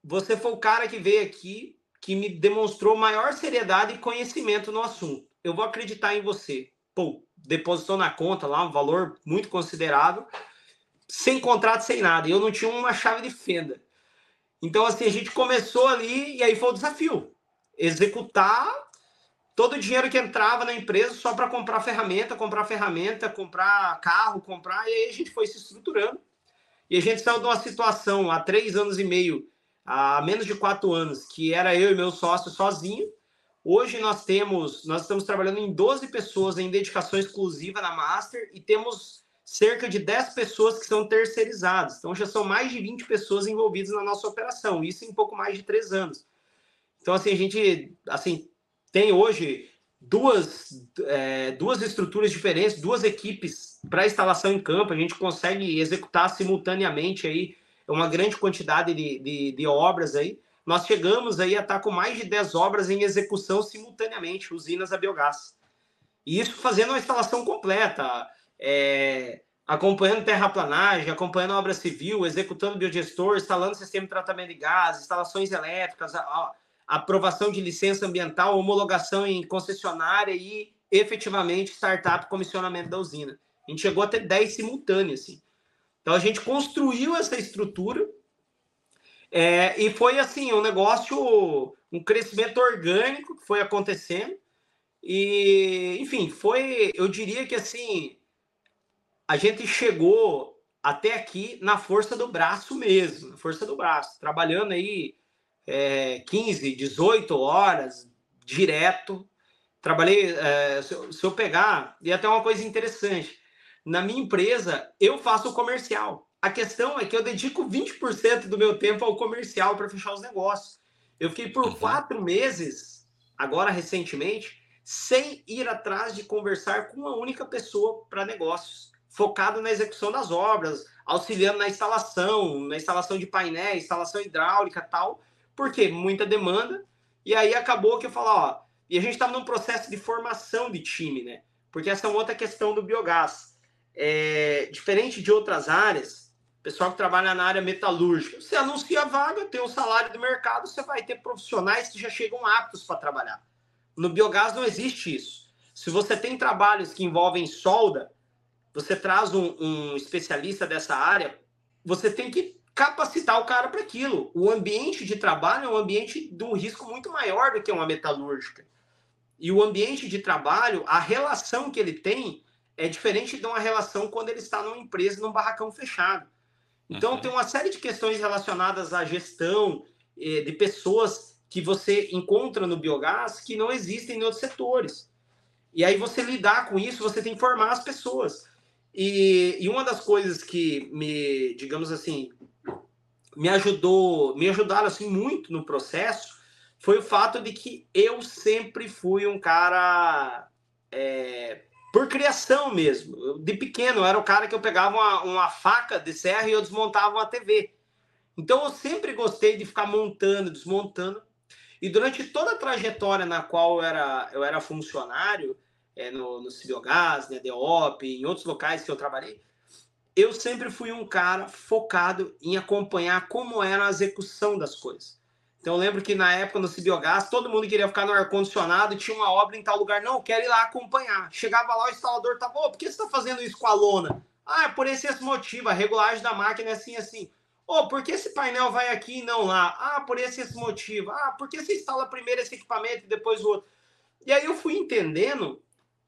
você foi o cara que veio aqui, que me demonstrou maior seriedade e conhecimento no assunto. Eu vou acreditar em você. Pô, depositou na conta lá um valor muito considerável sem contrato, sem nada. E eu não tinha uma chave de fenda. Então, assim, a gente começou ali e aí foi o desafio. Executar todo o dinheiro que entrava na empresa só para comprar ferramenta, comprar ferramenta, comprar carro, comprar. E aí a gente foi se estruturando. E a gente saiu de uma situação há três anos e meio, há menos de quatro anos, que era eu e meu sócio sozinho. Hoje nós temos, nós estamos trabalhando em 12 pessoas em dedicação exclusiva na Master e temos cerca de 10 pessoas que são terceirizadas. Então, já são mais de 20 pessoas envolvidas na nossa operação, isso em pouco mais de três anos. Então, assim, a gente assim, tem hoje duas, é, duas estruturas diferentes, duas equipes para instalação em campo, a gente consegue executar simultaneamente aí uma grande quantidade de, de, de obras aí. Nós chegamos aí a estar com mais de 10 obras em execução simultaneamente, usinas a biogás. E isso fazendo uma instalação completa, é, acompanhando terraplanagem, acompanhando obra civil, executando biodigestor, instalando sistema de tratamento de gás, instalações elétricas, aprovação de licença ambiental, homologação em concessionária e efetivamente startup comissionamento da usina. A gente chegou até 10 simultâneos. Assim. Então a gente construiu essa estrutura é, e foi assim um negócio, um crescimento orgânico que foi acontecendo. E, enfim, foi, eu diria que assim, a gente chegou até aqui na força do braço mesmo, na força do braço, trabalhando aí é, 15, 18 horas direto. Trabalhei, é, se, eu, se eu pegar, e até uma coisa interessante, na minha empresa eu faço o comercial. A questão é que eu dedico 20% do meu tempo ao comercial para fechar os negócios. Eu fiquei por uhum. quatro meses, agora recentemente, sem ir atrás de conversar com uma única pessoa para negócios focado na execução das obras, auxiliando na instalação, na instalação de painéis, instalação hidráulica tal, porque muita demanda. E aí acabou que eu falo, ó, e a gente estava num processo de formação de time, né? Porque essa é outra questão do biogás. É, diferente de outras áreas, pessoal que trabalha na área metalúrgica, você anuncia a vaga, tem o salário do mercado, você vai ter profissionais que já chegam aptos para trabalhar. No biogás não existe isso. Se você tem trabalhos que envolvem solda, você traz um, um especialista dessa área, você tem que capacitar o cara para aquilo. O ambiente de trabalho é um ambiente de um risco muito maior do que uma metalúrgica. E o ambiente de trabalho, a relação que ele tem é diferente de uma relação quando ele está numa empresa, num barracão fechado. Então, uhum. tem uma série de questões relacionadas à gestão eh, de pessoas que você encontra no biogás que não existem em outros setores. E aí, você lidar com isso, você tem que formar as pessoas. E, e uma das coisas que me, digamos assim, me ajudou, me ajudaram assim muito no processo foi o fato de que eu sempre fui um cara é, por criação mesmo. de pequeno, eu era o cara que eu pegava uma, uma, faca de serra e eu desmontava uma TV. Então eu sempre gostei de ficar montando, desmontando. E durante toda a trajetória na qual eu era, eu era funcionário, é, no, no Cibiogás, né, DEOP, em outros locais que eu trabalhei, eu sempre fui um cara focado em acompanhar como era a execução das coisas. Então eu lembro que na época no Cibiogás, todo mundo queria ficar no ar-condicionado tinha uma obra em tal lugar. Não, quero ir lá acompanhar. Chegava lá, o instalador tava, ô, por que você está fazendo isso com a lona? Ah, é por esse, esse motivo, a regulagem da máquina é assim, assim. Ô, por que esse painel vai aqui e não lá? Ah, por esse, esse motivo. Ah, por que você instala primeiro esse equipamento e depois o outro? E aí eu fui entendendo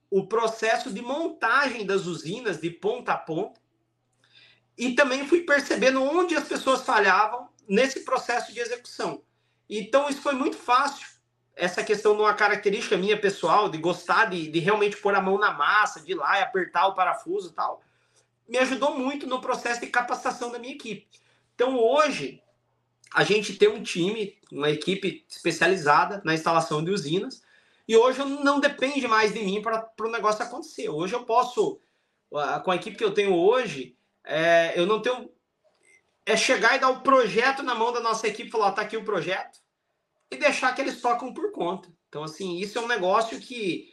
o processo de montagem das usinas de ponta a ponta e também fui percebendo onde as pessoas falhavam nesse processo de execução. Então, isso foi muito fácil. Essa questão de uma característica minha pessoal, de gostar de, de realmente pôr a mão na massa, de ir lá e apertar o parafuso e tal, me ajudou muito no processo de capacitação da minha equipe. Então, hoje, a gente tem um time, uma equipe especializada na instalação de usinas, e hoje não depende mais de mim para o negócio acontecer. Hoje eu posso, com a equipe que eu tenho hoje, é, eu não tenho. É chegar e dar o projeto na mão da nossa equipe falar: tá aqui o projeto, e deixar que eles tocam por conta. Então, assim, isso é um negócio que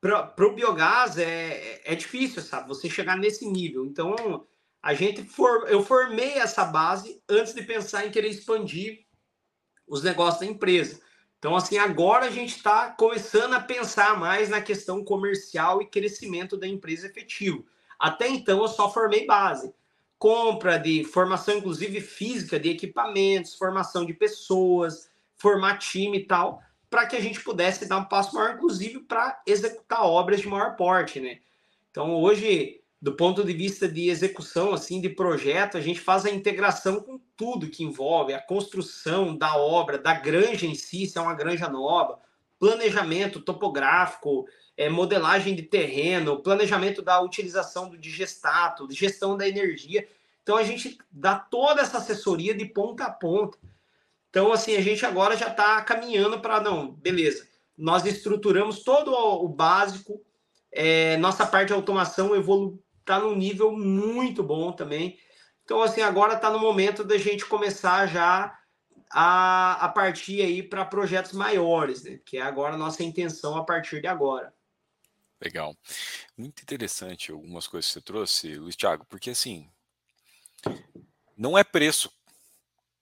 para o biogás é, é difícil, sabe? Você chegar nesse nível. Então, a gente for, eu formei essa base antes de pensar em querer expandir os negócios da empresa. Então, assim, agora a gente está começando a pensar mais na questão comercial e crescimento da empresa efetivo. Até então, eu só formei base. Compra de formação, inclusive física, de equipamentos, formação de pessoas, formar time e tal, para que a gente pudesse dar um passo maior, inclusive para executar obras de maior porte, né? Então, hoje, do ponto de vista de execução, assim, de projeto, a gente faz a integração com tudo que envolve a construção da obra, da granja em si, se é uma granja nova, planejamento topográfico, é, modelagem de terreno, planejamento da utilização do digestato, gestão da energia. Então a gente dá toda essa assessoria de ponta a ponta. Então, assim, a gente agora já está caminhando para, não, beleza, nós estruturamos todo o básico, é, nossa parte de automação está num nível muito bom também. Então, assim, agora está no momento da gente começar já a, a partir aí para projetos maiores, né? Que é agora a nossa intenção a partir de agora. Legal. Muito interessante algumas coisas que você trouxe, Luiz Thiago, porque assim, não é preço.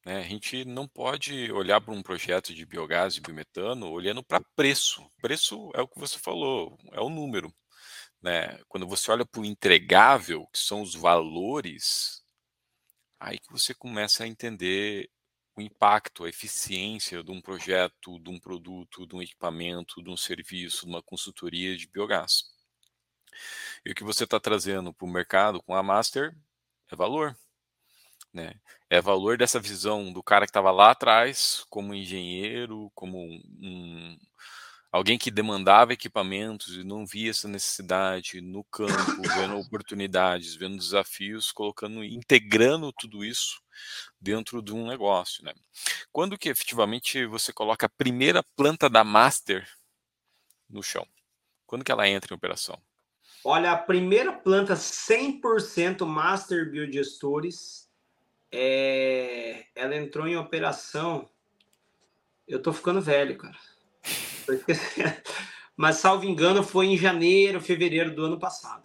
Né? A gente não pode olhar para um projeto de biogás e biometano olhando para preço. Preço é o que você falou, é o número. Né? Quando você olha para o entregável, que são os valores, aí que você começa a entender o impacto, a eficiência de um projeto, de um produto, de um equipamento, de um serviço, de uma consultoria de biogás. E o que você está trazendo para o mercado com a Master é valor. Né? É valor dessa visão do cara que estava lá atrás, como engenheiro, como um, alguém que demandava equipamentos e não via essa necessidade no campo, vendo oportunidades, vendo desafios, colocando, integrando tudo isso dentro de um negócio, né? Quando que efetivamente você coloca a primeira planta da Master no chão? Quando que ela entra em operação? Olha, a primeira planta 100% Master Biodigestores, é... ela entrou em operação. Eu tô ficando velho, cara. Mas, salvo engano, foi em janeiro, fevereiro do ano passado.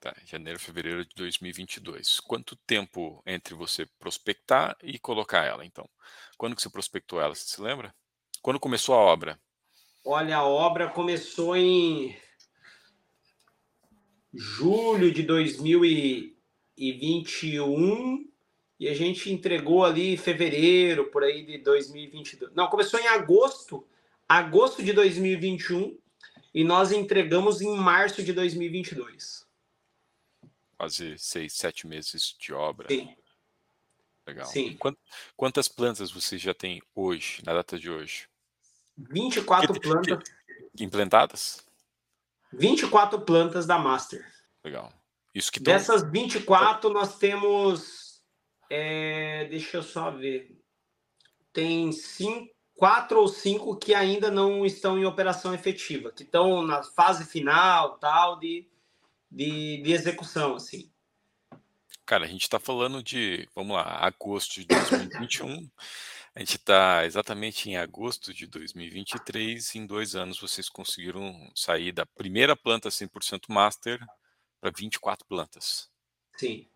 Tá, janeiro, fevereiro de 2022. Quanto tempo entre você prospectar e colocar ela, então? Quando que você prospectou ela, você se lembra? Quando começou a obra? Olha, a obra começou em julho de 2021 e a gente entregou ali em fevereiro, por aí de 2022. Não, começou em agosto, agosto de 2021, e nós entregamos em março de 2022. Quase seis, sete meses de obra. Sim. Legal. Sim. Quantas plantas você já tem hoje, na data de hoje? 24 que, plantas. Que, implantadas? 24 plantas da Master. Legal. Isso que Dessas 24, nós temos. É, deixa eu só ver. Tem cinco, quatro ou cinco que ainda não estão em operação efetiva, que estão na fase final tal de, de, de execução, assim. Cara, a gente está falando de, vamos lá, agosto de 2021. A gente está exatamente em agosto de 2023. Em dois anos, vocês conseguiram sair da primeira planta 100% master para 24 plantas. Sim.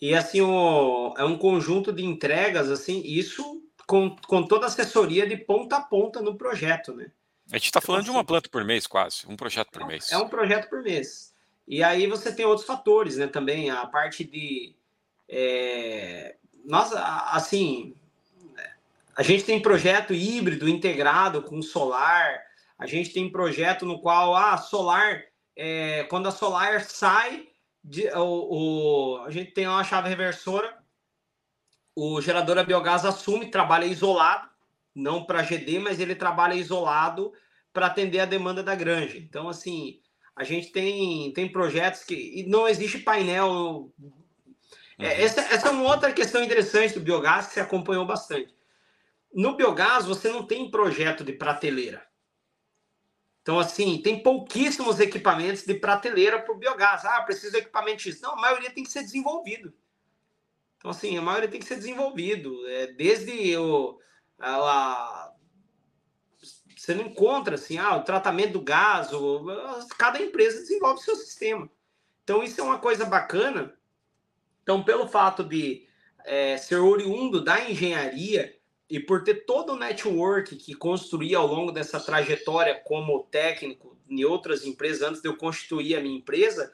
E assim, o, é um conjunto de entregas, assim, isso com, com toda a assessoria de ponta a ponta no projeto, né? A gente está falando então, de uma assim, planta por mês, quase, um projeto por mês. É um projeto por mês. E aí você tem outros fatores, né? Também a parte de. É, nós, assim, a gente tem projeto híbrido integrado com solar. A gente tem projeto no qual, ah, solar é, quando a Solar sai, de, o, o, a gente tem uma chave reversora, o gerador a biogás assume, trabalha isolado, não para GD, mas ele trabalha isolado para atender a demanda da granja. Então, assim, a gente tem, tem projetos que e não existe painel. Uhum. É, essa, essa é uma outra questão interessante do biogás que você acompanhou bastante. No biogás, você não tem projeto de prateleira. Então, assim, tem pouquíssimos equipamentos de prateleira para o biogás. Ah, preciso de equipamento X. Não, a maioria tem que ser desenvolvido. Então, assim, a maioria tem que ser desenvolvido. É, desde o. A, a, você não encontra assim, ah, o tratamento do gás, o, cada empresa desenvolve seu sistema. Então, isso é uma coisa bacana. Então, pelo fato de é, ser oriundo da engenharia, e por ter todo o network que construí ao longo dessa trajetória como técnico em outras empresas, antes de eu constituir a minha empresa,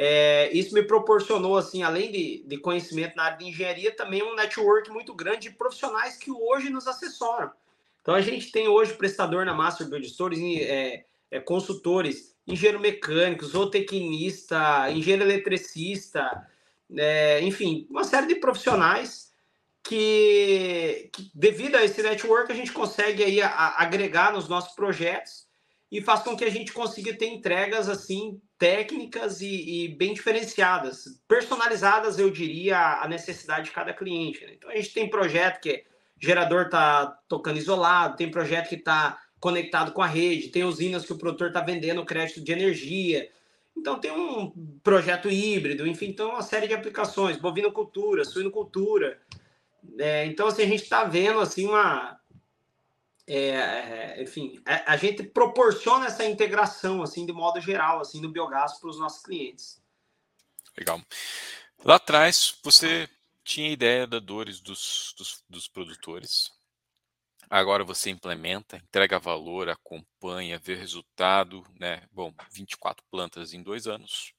é, isso me proporcionou, assim, além de, de, conhecimento na área de engenharia, também um network muito grande de profissionais que hoje nos assessoram. Então, a gente tem hoje prestador na Master Buildstores, é, é, consultores, engenheiro mecânico, zootecnista, engenheiro eletricista, é, enfim, uma série de profissionais que, que, devido a esse network, a gente consegue aí a, a agregar nos nossos projetos e faz com que a gente consiga ter entregas assim técnicas e, e bem diferenciadas, personalizadas, eu diria, a necessidade de cada cliente. Né? Então a gente tem projeto que gerador está tocando isolado, tem projeto que está conectado com a rede, tem usinas que o produtor está vendendo crédito de energia. Então tem um projeto híbrido, enfim, então uma série de aplicações, bovinocultura, suinocultura. É, então, assim, a gente está vendo assim uma. É, é enfim, a, a, gente proporciona essa integração assim de modo geral assim do biogás para os nossos clientes. Legal. Lá atrás você tinha ideia da dores dos, dos, dos produtores. Agora você implementa, entrega valor, acompanha, vê resultado, né? Bom, 24 plantas em dois anos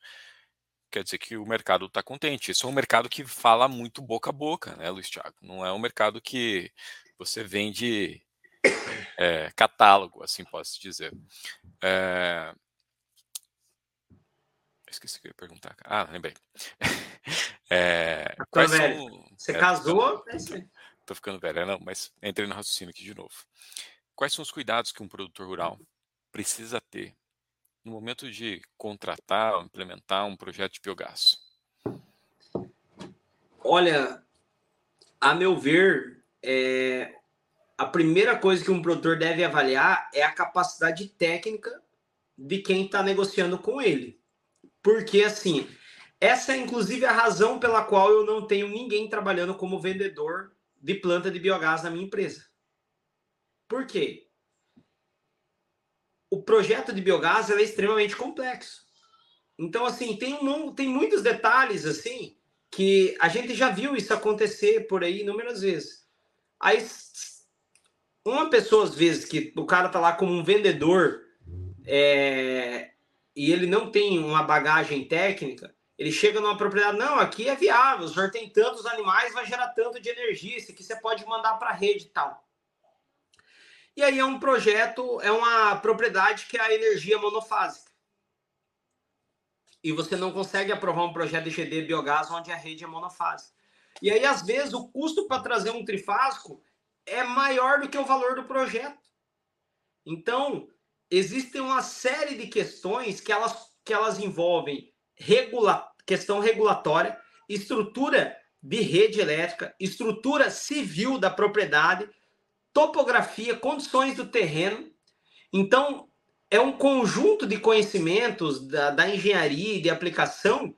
quer dizer que o mercado está contente. Esse é um mercado que fala muito boca a boca, né, Luiz Thiago? Não é um mercado que você vende é, catálogo, assim posso dizer. É... Esqueci o que eu ia perguntar. Ah, lembrei. É, quais são... Você é, casou? Tô, tô ficando velho, não, mas entrei no raciocínio aqui de novo. Quais são os cuidados que um produtor rural precisa ter no momento de contratar ou implementar um projeto de biogás? Olha, a meu ver, é, a primeira coisa que um produtor deve avaliar é a capacidade técnica de quem está negociando com ele. Porque, assim, essa é inclusive a razão pela qual eu não tenho ninguém trabalhando como vendedor de planta de biogás na minha empresa. Por quê? o projeto de biogás é extremamente complexo. Então, assim, tem, um, tem muitos detalhes, assim, que a gente já viu isso acontecer por aí inúmeras vezes. Aí, uma pessoa, às vezes, que o cara tá lá como um vendedor é, e ele não tem uma bagagem técnica, Ele chega numa propriedade, não, aqui é viável, o senhor tem tantos animais, vai gerar tanto de energia, isso aqui você pode mandar para a rede e tal. E aí é um projeto, é uma propriedade que é a energia monofásica. E você não consegue aprovar um projeto de GD biogás onde a rede é monofásica. E aí, às vezes, o custo para trazer um trifásico é maior do que o valor do projeto. Então, existem uma série de questões que elas, que elas envolvem regula, questão regulatória, estrutura de rede elétrica, estrutura civil da propriedade, topografia, condições do terreno. Então, é um conjunto de conhecimentos da, da engenharia e de aplicação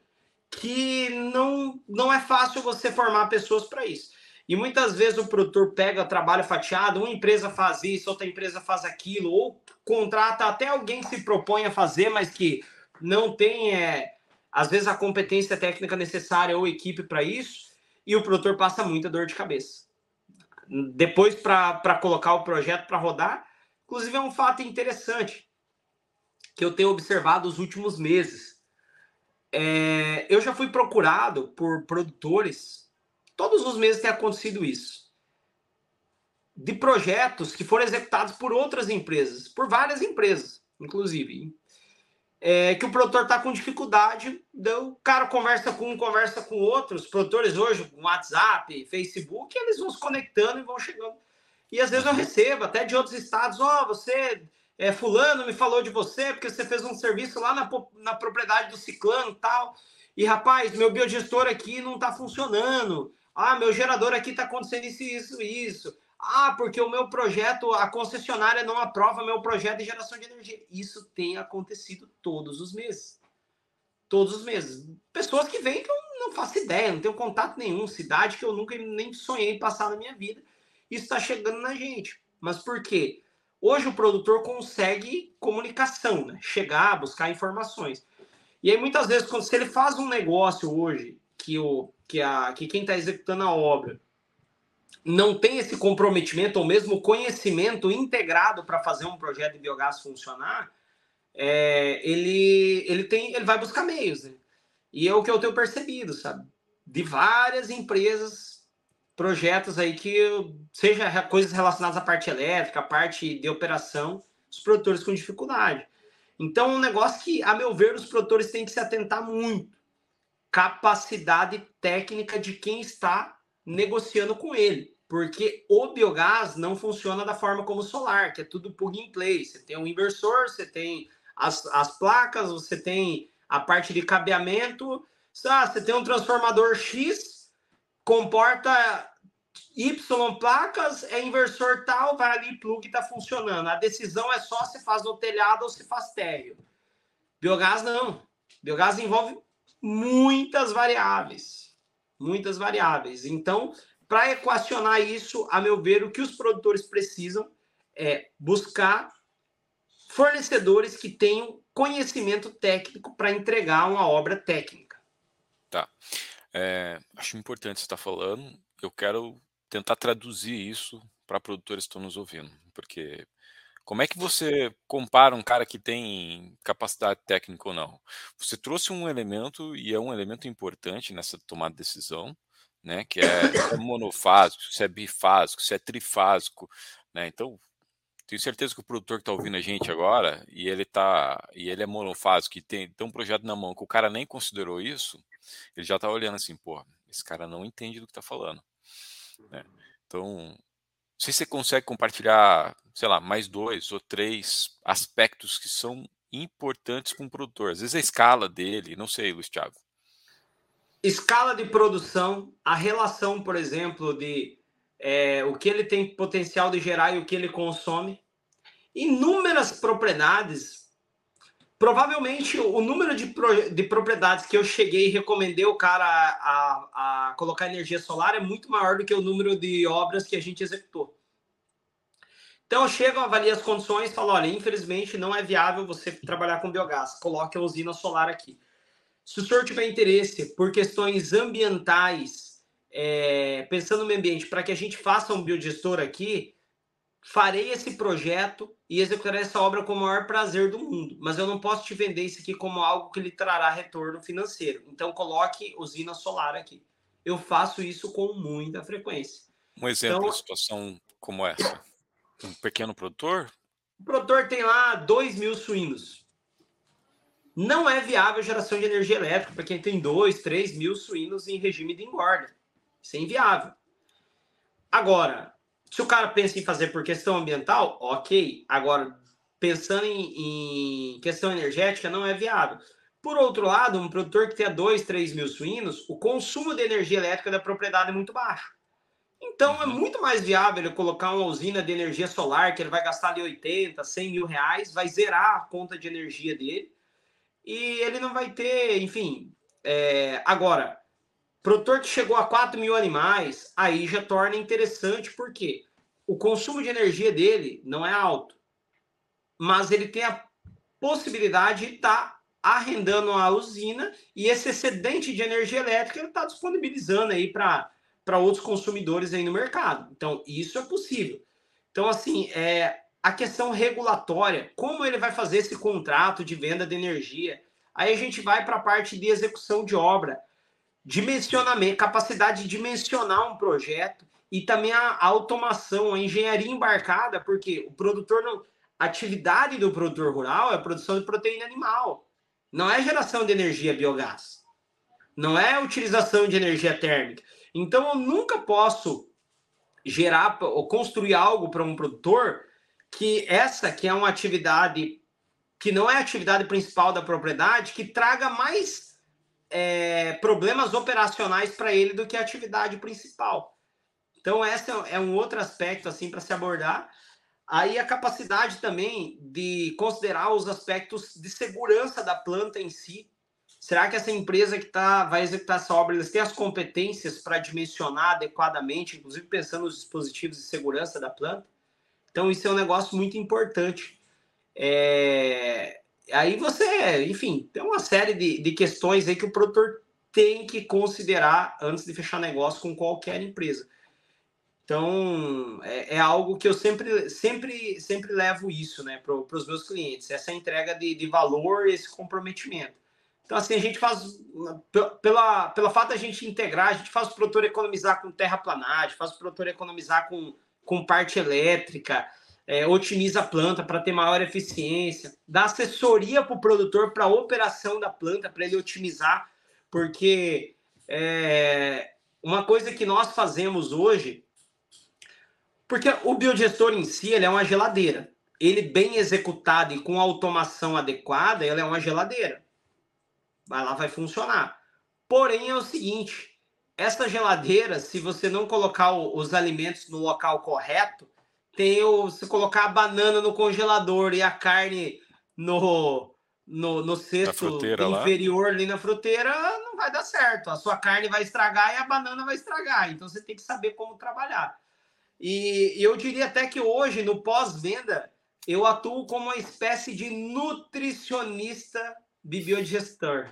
que não, não é fácil você formar pessoas para isso. E muitas vezes o produtor pega trabalho fatiado, uma empresa faz isso, outra empresa faz aquilo, ou contrata até alguém que se propõe a fazer, mas que não tem, é, às vezes, a competência técnica necessária ou equipe para isso, e o produtor passa muita dor de cabeça. Depois, para colocar o projeto para rodar, inclusive é um fato interessante que eu tenho observado os últimos meses. É, eu já fui procurado por produtores, todos os meses tem acontecido isso, de projetos que foram executados por outras empresas, por várias empresas, inclusive é, que o produtor está com dificuldade, o cara conversa com um, conversa com outro, os produtores hoje, com WhatsApp, Facebook, eles vão se conectando e vão chegando. E às vezes eu recebo, até de outros estados, ó, oh, você, é, fulano me falou de você, porque você fez um serviço lá na, na propriedade do ciclano tal, e rapaz, meu biodigestor aqui não está funcionando, ah, meu gerador aqui está acontecendo isso, isso, isso. Ah, porque o meu projeto, a concessionária não aprova meu projeto de geração de energia. Isso tem acontecido todos os meses. Todos os meses. Pessoas que vêm que eu não faço ideia, não tenho contato nenhum, cidade que eu nunca nem sonhei passar na minha vida. Isso está chegando na gente. Mas por quê? Hoje o produtor consegue comunicação, né? chegar, buscar informações. E aí, muitas vezes, quando se ele faz um negócio hoje, que, o, que, a, que quem está executando a obra não tem esse comprometimento ou mesmo conhecimento integrado para fazer um projeto de biogás funcionar, é, ele, ele, tem, ele vai buscar meios. Né? E é o que eu tenho percebido, sabe? De várias empresas, projetos aí que, seja coisas relacionadas à parte elétrica, à parte de operação, os produtores com dificuldade. Então, é um negócio que, a meu ver, os produtores têm que se atentar muito. Capacidade técnica de quem está negociando com ele. Porque o biogás não funciona da forma como o solar, que é tudo plug and play. Você tem um inversor, você tem as, as placas, você tem a parte de cabeamento. Ah, você tem um transformador X, comporta Y placas, é inversor tal, vai ali, plug está funcionando. A decisão é só se faz no telhado ou se faz térreo. Biogás não. Biogás envolve muitas variáveis muitas variáveis. Então, para equacionar isso, a meu ver, o que os produtores precisam é buscar fornecedores que tenham conhecimento técnico para entregar uma obra técnica. Tá. É, acho importante você estar tá falando. Eu quero tentar traduzir isso para produtores que estão nos ouvindo, porque como é que você compara um cara que tem capacidade técnica ou não? Você trouxe um elemento, e é um elemento importante nessa tomada de decisão, né? Que é, é monofásico, se é bifásico, se é trifásico, né? Então, tenho certeza que o produtor que está ouvindo a gente agora, e ele tá, e ele é monofásico, e tem, tem um projeto na mão que o cara nem considerou isso, ele já está olhando assim, pô, esse cara não entende do que está falando. Né? Então, se você consegue compartilhar, sei lá, mais dois ou três aspectos que são importantes para um produtor. Às vezes a escala dele, não sei, Luiz Thiago. Escala de produção, a relação, por exemplo, de é, o que ele tem potencial de gerar e o que ele consome. Inúmeras propriedades. Provavelmente o número de, pro, de propriedades que eu cheguei e recomendei o cara a, a, colocar energia solar é muito maior do que o número de obras que a gente executou. Então, eu chego, avalio as condições falo: olha, infelizmente não é viável você trabalhar com biogás, coloque a usina solar aqui. Se o senhor tiver interesse por questões ambientais, é, pensando no meio ambiente, para que a gente faça um biodigestor aqui, farei esse projeto e executarei essa obra com o maior prazer do mundo, mas eu não posso te vender isso aqui como algo que lhe trará retorno financeiro. Então coloque usina solar aqui. Eu faço isso com muita frequência. Um exemplo então, de situação como essa? Um pequeno produtor? O produtor tem lá 2 mil suínos. Não é viável a geração de energia elétrica para quem tem 2, 3 mil suínos em regime de engorda. Isso é inviável. Agora, se o cara pensa em fazer por questão ambiental, ok. Agora, pensando em, em questão energética, não é viável. Por outro lado, um produtor que tenha 2, 3 mil suínos, o consumo de energia elétrica da propriedade é muito baixo. Então, é uhum. muito mais viável ele colocar uma usina de energia solar, que ele vai gastar de 80, 100 mil reais, vai zerar a conta de energia dele, e ele não vai ter, enfim. É... Agora, Produtor que chegou a 4 mil animais, aí já torna interessante, porque o consumo de energia dele não é alto, mas ele tem a possibilidade de estar tá arrendando a usina e esse excedente de energia elétrica ele está disponibilizando aí para outros consumidores aí no mercado. Então, isso é possível. Então, assim, é, a questão regulatória, como ele vai fazer esse contrato de venda de energia? Aí a gente vai para a parte de execução de obra dimensionamento, capacidade de dimensionar um projeto e também a automação, a engenharia embarcada, porque o produtor não. A atividade do produtor rural é a produção de proteína animal. Não é geração de energia biogás. Não é utilização de energia térmica. Então eu nunca posso gerar ou construir algo para um produtor que essa que é uma atividade que não é a atividade principal da propriedade, que traga mais é, problemas operacionais para ele do que a atividade principal. Então, esse é um outro aspecto assim para se abordar. Aí a capacidade também de considerar os aspectos de segurança da planta em si. Será que essa empresa que tá, vai executar essa obra, eles têm as competências para dimensionar adequadamente, inclusive pensando nos dispositivos de segurança da planta? Então, isso é um negócio muito importante. É, aí você, enfim, tem uma série de, de questões aí que o produtor tem que considerar antes de fechar negócio com qualquer empresa. Então, é, é algo que eu sempre, sempre, sempre levo isso né, para os meus clientes, essa entrega de, de valor, esse comprometimento. Então, assim, a gente faz, pela, pela fato da gente integrar, a gente faz o produtor economizar com terraplanagem, faz o produtor economizar com, com parte elétrica, é, otimiza a planta para ter maior eficiência, dá assessoria para o produtor para a operação da planta, para ele otimizar, porque é, uma coisa que nós fazemos hoje, porque o biodigestor em si ele é uma geladeira, ele bem executado e com automação adequada, ele é uma geladeira, vai lá, vai funcionar. Porém, é o seguinte, essa geladeira, se você não colocar os alimentos no local correto, tem o, se colocar a banana no congelador e a carne no, no, no cesto inferior lá. ali na fruteira, não vai dar certo. A sua carne vai estragar e a banana vai estragar. Então você tem que saber como trabalhar. E, e eu diria até que hoje, no pós-venda, eu atuo como uma espécie de nutricionista de biodigestor.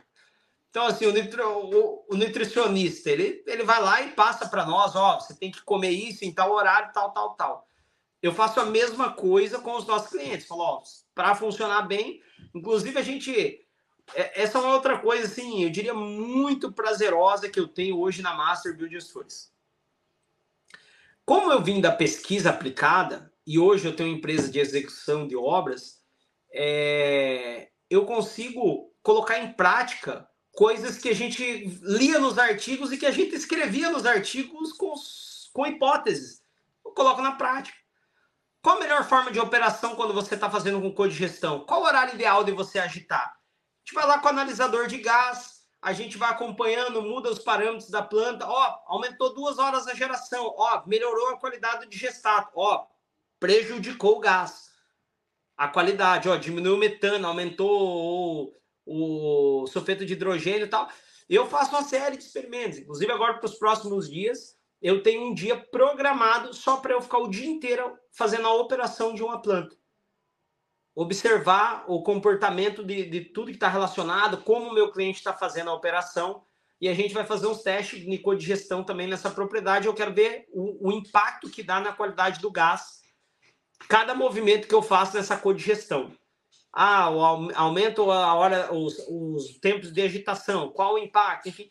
Então, assim, o, nutri, o, o, nutricionista, ele, ele vai lá e passa para nós, ó, você tem que comer isso em tal horário, tal, tal, tal eu faço a mesma coisa com os nossos clientes. Falo, para funcionar bem, inclusive a gente. É, essa é uma outra coisa, assim, eu diria muito prazerosa que eu tenho hoje na Master Biogestores. Como eu vim da pesquisa aplicada, e hoje eu tenho uma empresa de execução de obras, é, eu consigo colocar em prática coisas que a gente lia nos artigos e que a gente escrevia nos artigos com, com hipóteses. Eu coloco na prática. Qual a melhor forma de operação quando você está fazendo com code de gestão? Qual o horário ideal de você agitar? A gente vai lá com o analisador de gás, a gente vai acompanhando, muda os parâmetros da planta. Ó, aumentou duas horas a geração. Ó, melhorou a qualidade de gestato. Ó, prejudicou o gás. A qualidade, ó, diminuiu o metano, aumentou o, o sulfeto de hidrogênio e tal. Eu faço uma série de experimentos, inclusive agora para os próximos dias eu tenho um dia programado só para eu ficar o dia inteiro fazendo a operação de uma planta. Observar o comportamento de, de tudo que está relacionado, como o meu cliente está fazendo a operação, e a gente vai fazer uns testes de codigestão também nessa propriedade. Eu quero ver o, o impacto que dá na qualidade do gás cada movimento que eu faço nessa codigestão. Ah, aumento a hora, os, os tempos de agitação, qual o impacto, enfim.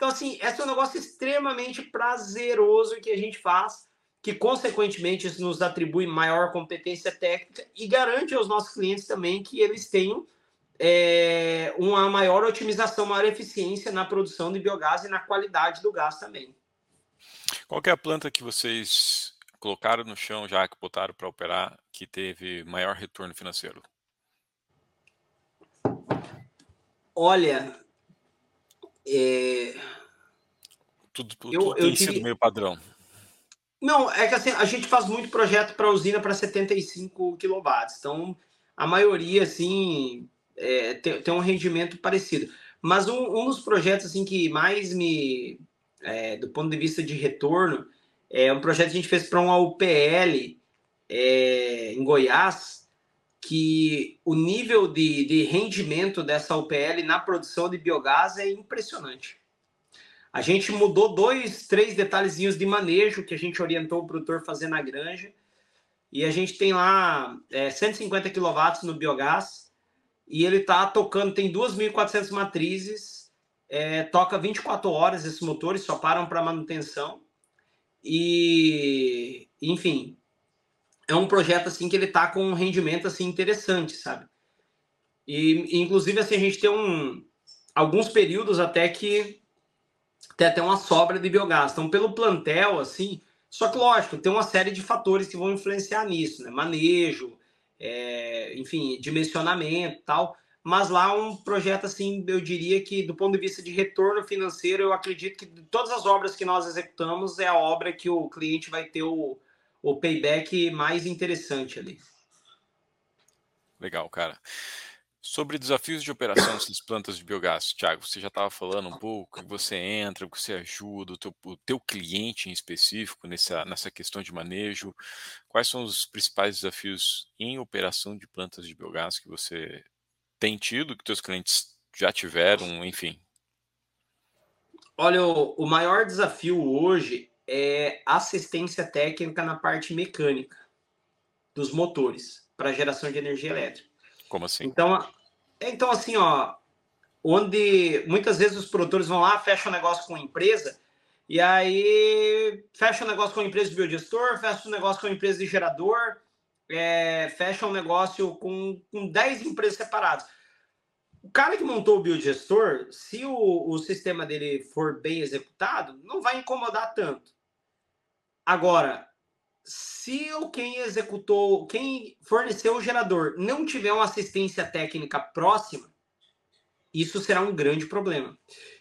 Então, assim, esse é um negócio extremamente prazeroso que a gente faz, que, consequentemente, isso nos atribui maior competência técnica e garante aos nossos clientes também que eles tenham é, uma maior otimização, maior eficiência na produção de biogás e na qualidade do gás também. Qual é a planta que vocês colocaram no chão já, que botaram para operar, que teve maior retorno financeiro? Olha, é... tudo, tudo eu, tem eu sido meio padrão. Não, é que assim, a gente faz muito projeto para usina para 75 kW. Então, a maioria, assim, é, tem, tem, um rendimento parecido. Mas um, um, dos projetos, assim, que mais me... É, do ponto de vista de retorno, é um projeto que a gente fez para uma UPL é, em Goiás, que o nível de, de rendimento dessa UPL na produção de biogás é impressionante. A gente mudou dois, três detalhezinhos de manejo que a gente orientou o produtor fazer na granja. E a gente tem lá é, 150 kW no biogás. E ele está tocando, tem 2.400 matrizes, é, toca 24 horas esses motores, só param para manutenção. E, enfim, é um projeto assim que ele tá com um rendimento assim interessante, sabe? E inclusive assim a gente tem um alguns períodos até que tem até uma sobra de biogás. Então pelo plantel assim, só que lógico, tem uma série de fatores que vão influenciar nisso, né? Manejo, é, enfim, dimensionamento, tal. Mas lá um projeto assim, eu diria que do ponto de vista de retorno financeiro, eu acredito que de todas as obras que nós executamos é a obra que o cliente vai ter o o payback mais interessante ali. Legal, cara. Sobre desafios de operação dessas plantas de biogás, Thiago, você já estava falando um pouco, que você entra, que você ajuda o teu, o teu cliente em específico nessa, nessa questão de manejo. Quais são os principais desafios em operação de plantas de biogás que você tem tido, que teus clientes já tiveram, enfim? Olha, o, o maior desafio hoje é assistência técnica na parte mecânica dos motores para geração de energia elétrica. Como assim? Então, então assim, ó, onde muitas vezes os produtores vão lá, fecham um negócio com a empresa, e aí fecha um negócio com a empresa de biodigestor, fecha um negócio com a empresa de gerador, é, fecha um negócio com, com 10 empresas separadas. O cara que montou o biodigestor, se o, o sistema dele for bem executado, não vai incomodar tanto. Agora, se o quem executou, quem forneceu o gerador não tiver uma assistência técnica próxima, isso será um grande problema.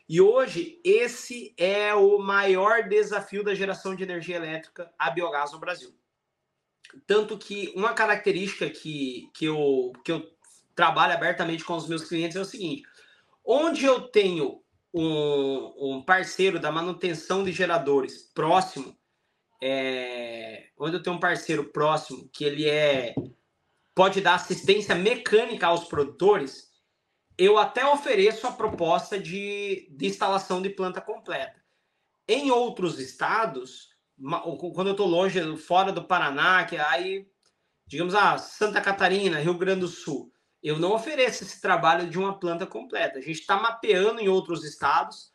E hoje, esse é o maior desafio da geração de energia elétrica a biogás no Brasil. Tanto que uma característica que, que, eu, que eu trabalho abertamente com os meus clientes é o seguinte: onde eu tenho um, um parceiro da manutenção de geradores próximo, é, eu tenho um parceiro próximo que ele é pode dar assistência mecânica aos produtores, eu até ofereço a proposta de, de instalação de planta completa. Em outros estados, quando eu estou longe, fora do Paraná, que aí, digamos, ah, Santa Catarina, Rio Grande do Sul, eu não ofereço esse trabalho de uma planta completa. A gente está mapeando em outros estados.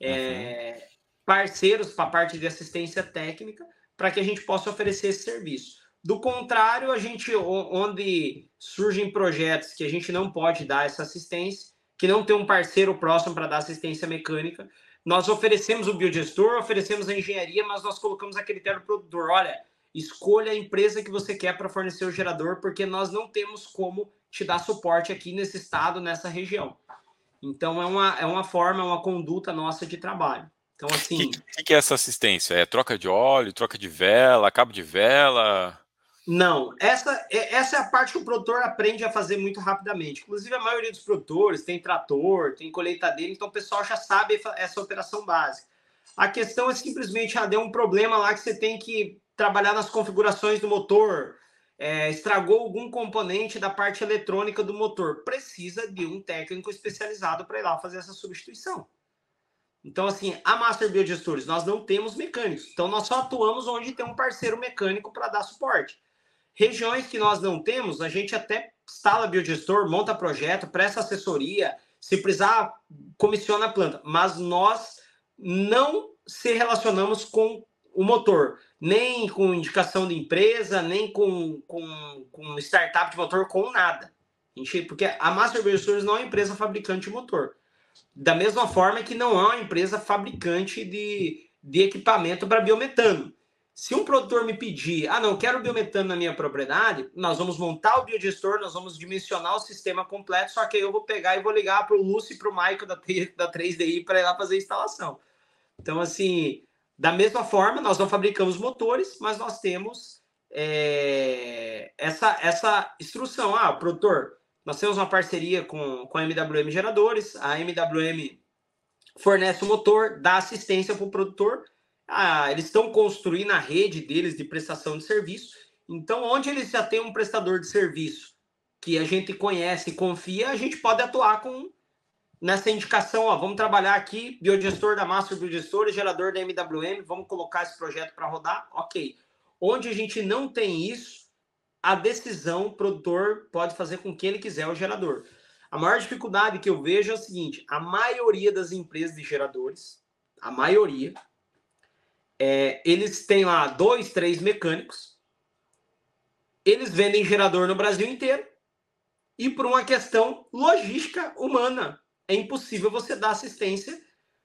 É, uhum parceiros para a parte de assistência técnica para que a gente possa oferecer esse serviço. Do contrário, a gente onde surgem projetos que a gente não pode dar essa assistência, que não tem um parceiro próximo para dar assistência mecânica, nós oferecemos o biodigestor, oferecemos a engenharia, mas nós colocamos a critério do produtor. Olha, escolha a empresa que você quer para fornecer o gerador, porque nós não temos como te dar suporte aqui nesse estado, nessa região. Então, é uma, é uma forma, é uma conduta nossa de trabalho. Então, assim. O que, que, é essa assistência? É troca de óleo, troca de vela, cabo de vela? Não, essa, é, essa é a parte que o produtor aprende a fazer muito rapidamente. Inclusive, a maioria dos produtores tem trator, tem colheitadeira, então o pessoal já sabe essa operação básica. A questão é simplesmente, ah, deu um problema lá que você tem que trabalhar nas configurações do motor, é, estragou algum componente da parte eletrônica do motor. Precisa de um técnico especializado para ir lá fazer essa substituição. Então, assim, a Master Biodigestores, nós não temos mecânicos. Então, nós só atuamos onde tem um parceiro mecânico para dar suporte. Regiões que nós não temos, a gente até instala biodigestor, monta projeto, presta assessoria, se precisar, comissiona a planta. Mas nós não se relacionamos com o motor, nem com indicação de empresa, nem com, com, com startup de motor, com nada. Porque a Master Biogestores não é empresa fabricante de motor. Da mesma forma que não é uma empresa fabricante de, de equipamento para biometano. Se um produtor me pedir, ah, não, quero biometano na minha propriedade, nós vamos montar o biodigestor, nós vamos dimensionar o sistema completo, só que aí eu vou pegar e vou ligar para o Lúcio e para o Maico da, da 3DI para ir lá fazer a instalação. Então, assim, da mesma forma, nós não fabricamos motores, mas nós temos é, essa, essa instrução. Ah, produtor, nós temos uma parceria com, com a MWM Geradores, a MWM fornece o motor, dá assistência para o produtor, ah, eles estão construindo a rede deles de prestação de serviço. Então, onde eles já têm um prestador de serviço que a gente conhece e confia, a gente pode atuar com nessa indicação, ó, vamos trabalhar aqui, biodigestor da Master Biodigestor, gerador da MWM, vamos colocar esse projeto para rodar, ok. Onde a gente não tem isso, a decisão, o produtor pode fazer com que ele quiser o gerador. A maior dificuldade que eu vejo é o seguinte, a maioria das empresas de geradores, a maioria, é, eles têm lá dois, três mecânicos, eles vendem gerador no Brasil inteiro, e por uma questão logística humana, é impossível você dar assistência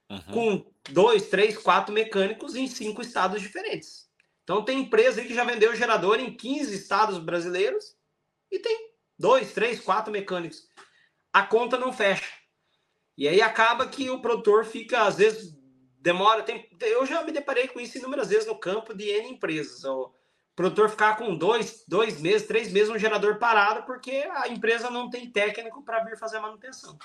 uhum. com dois, três, quatro mecânicos em cinco estados diferentes. Então tem empresa aí que já vendeu gerador em 15 estados brasileiros e tem dois, três, quatro mecânicos. A conta não fecha. E aí acaba que o produtor fica, às vezes, demora. Tem, eu já me deparei com isso inúmeras vezes no campo de N empresas. O produtor ficar com dois, dois meses, três meses um gerador parado porque a empresa não tem técnico para vir fazer a manutenção.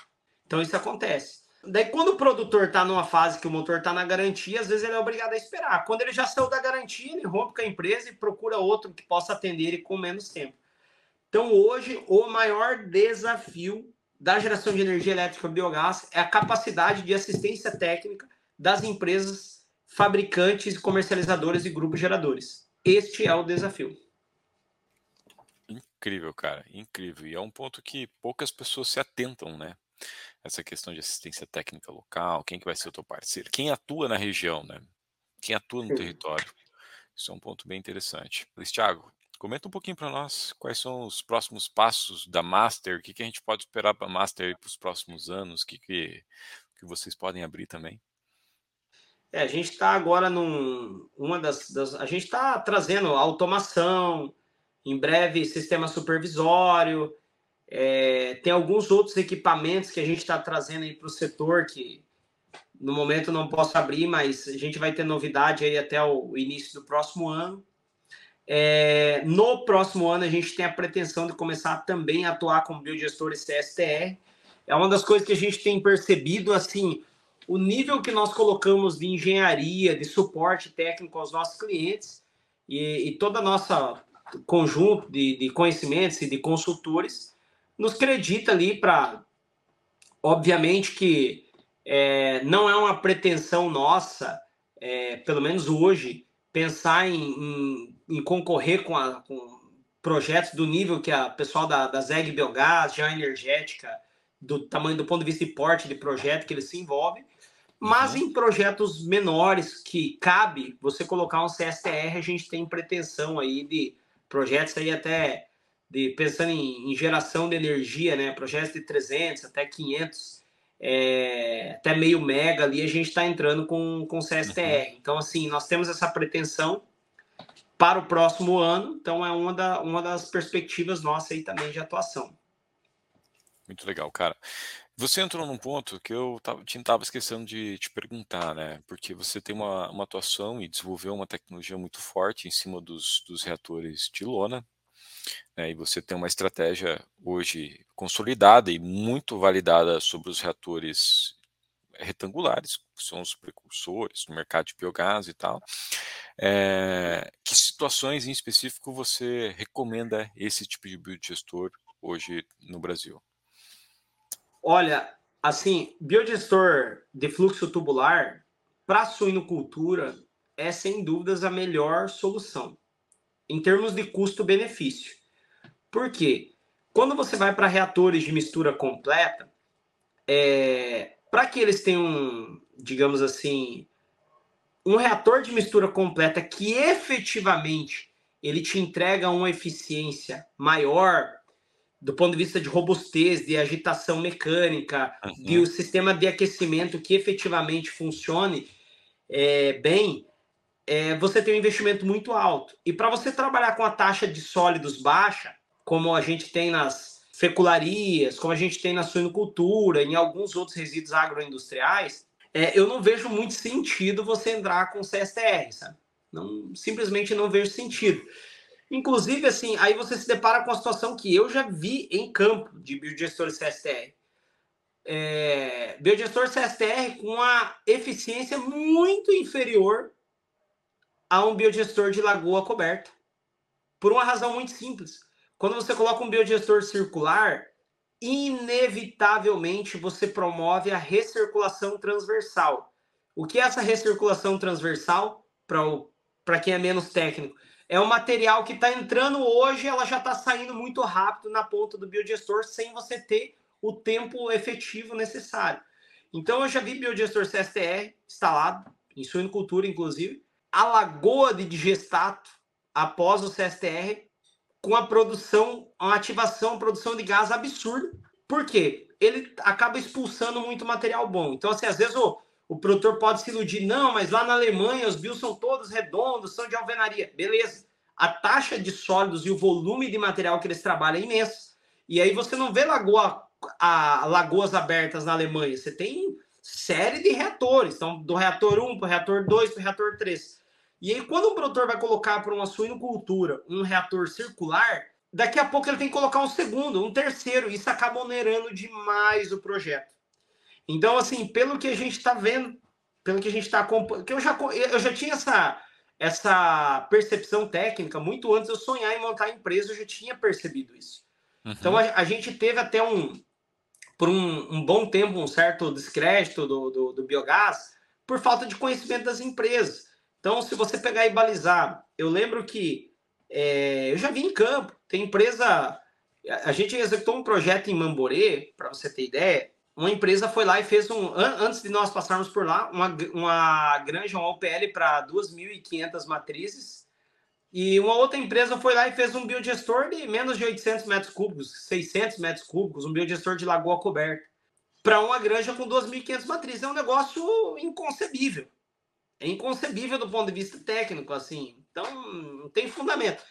Então isso acontece. Daí, quando o produtor está numa fase que o motor está na garantia, às vezes ele é obrigado a esperar. Quando ele já saiu da garantia, ele rompe com a empresa e procura outro que possa atender ele com menos tempo. Então, hoje, o maior desafio da geração de energia elétrica biogás é a capacidade de assistência técnica das empresas fabricantes, comercializadoras e grupos geradores. Este é o desafio. Incrível, cara, incrível. E é um ponto que poucas pessoas se atentam, né? Essa questão de assistência técnica local, quem que vai ser o teu parceiro, quem atua na região, né? Quem atua no território. Isso é um ponto bem interessante. Luiz Thiago, comenta um pouquinho para nós quais são os próximos passos da Master, o que, que a gente pode esperar para a Master para os próximos anos, o que, que, que vocês podem abrir também. É, a gente está agora num uma das, das a gente está trazendo automação, em breve sistema supervisório, é, tem alguns outros equipamentos que a gente está trazendo aí para o setor que no momento não posso abrir, mas a gente vai ter novidade aí até o início do próximo ano. É, no próximo ano a gente tem a pretensão de começar também a atuar como biodigestor e CSTR. É uma das coisas que a gente tem percebido assim, o nível que nós colocamos de engenharia, de suporte técnico aos nossos clientes e, e toda a nossa conjunto de, de conhecimentos e de consultores nos acredita ali para. Obviamente que é, não é uma pretensão nossa, é, pelo menos hoje, pensar em, em, em concorrer com, a, com, projetos do nível que a pessoal da, da ZEG Biogás, já energética, do tamanho do ponto de vista de porte de projeto que eles se envolvem, mas uhum. em projetos menores que cabe você colocar um CSTR, a gente tem pretensão aí de projetos aí até de pensando em, em, geração de energia, né, projetos de 300 até 500, é, até meio mega ali, a gente está entrando com, com CSTR. Uhum. Então, assim, nós temos essa pretensão para o próximo ano, então é uma, da, uma das perspectivas nossas aí também de atuação. Muito legal, cara. Você entrou num ponto que eu estava esquecendo de te perguntar, né? Porque você tem uma, uma atuação e desenvolveu uma tecnologia muito forte em cima dos, dos reatores de lona, né, e você tem uma estratégia hoje consolidada e muito validada sobre os reatores retangulares, que são os precursores no mercado de biogás e tal. É, que situações em específico você recomenda esse tipo de biodigestor hoje no Brasil? Olha, assim, biodigestor de fluxo tubular para suinocultura é sem dúvidas a melhor solução. Em termos de custo-benefício. Por quê? Quando você vai para reatores de mistura completa, é, para que eles tenham, digamos assim, um reator de mistura completa que efetivamente ele te entrega uma eficiência maior do ponto de vista de robustez, de agitação mecânica, uhum. de o sistema de aquecimento que efetivamente funcione é, bem, é, você tem um investimento muito alto. E para você trabalhar com a taxa de sólidos baixa, como a gente tem nas fecularias, como a gente tem na suinocultura, em alguns outros resíduos agroindustriais, é, eu não vejo muito sentido você entrar com CSTR, sabe? Não, simplesmente não vejo sentido. Inclusive, assim, aí você se depara com a situação que eu já vi em campo de biodigestor CSTR. É, biodigestor CSTR com uma eficiência muito inferior a um biodigestor de lagoa coberta. Por uma razão muito simples. Quando você coloca um biodigestor circular, inevitavelmente você promove a recirculação transversal. O que é essa recirculação transversal, para quem é menos técnico? É um material que está entrando hoje, ela já está saindo muito rápido na ponta do biodigestor, sem você ter o tempo efetivo necessário. Então, eu já vi biodigestor CSTR instalado, em suinocultura, inclusive, a lagoa de digestato após o CSTR com a produção, uma ativação, uma produção de gás absurda. Por quê? Ele acaba expulsando muito material bom. Então, assim, às vezes o, o produtor pode se iludir, não, mas lá na Alemanha os bios são todos redondos, são de alvenaria. Beleza. A taxa de sólidos e o volume de material que eles trabalham é imenso. E aí você não vê lagoa, a, lagoas abertas na Alemanha. Você tem série de reatores. Então, do reator 1 para o reator 2 para o reator 3. E aí, quando o produtor vai colocar para uma suinocultura um reator circular, daqui a pouco ele tem que colocar um segundo, um terceiro. Isso acaba onerando demais o projeto. Então, assim, pelo que a gente está vendo, pelo que a gente está acompanhando, que eu já, eu já tinha essa, essa percepção técnica muito antes de eu sonhar em montar a empresa, eu já tinha percebido isso. Uhum. Então, a, a, gente teve até um, por um, um bom tempo, um certo descrédito do, do, do biogás por falta de conhecimento das empresas. Então, se você pegar e balizar, eu lembro que é, eu já vi em campo, tem empresa. A gente executou um projeto em Mamborê, para você ter ideia. Uma empresa foi lá e fez um. Antes de nós passarmos por lá, uma, uma granja, uma OPL para 2.500 matrizes. E uma outra empresa foi lá e fez um biodigestor de menos de 800 metros cúbicos, 600 metros cúbicos, um biodigestor de lagoa coberta. Para uma granja com 2.500 matrizes. É um negócio inconcebível é inconcebível do ponto de vista técnico, assim. Então, não tem fundamento.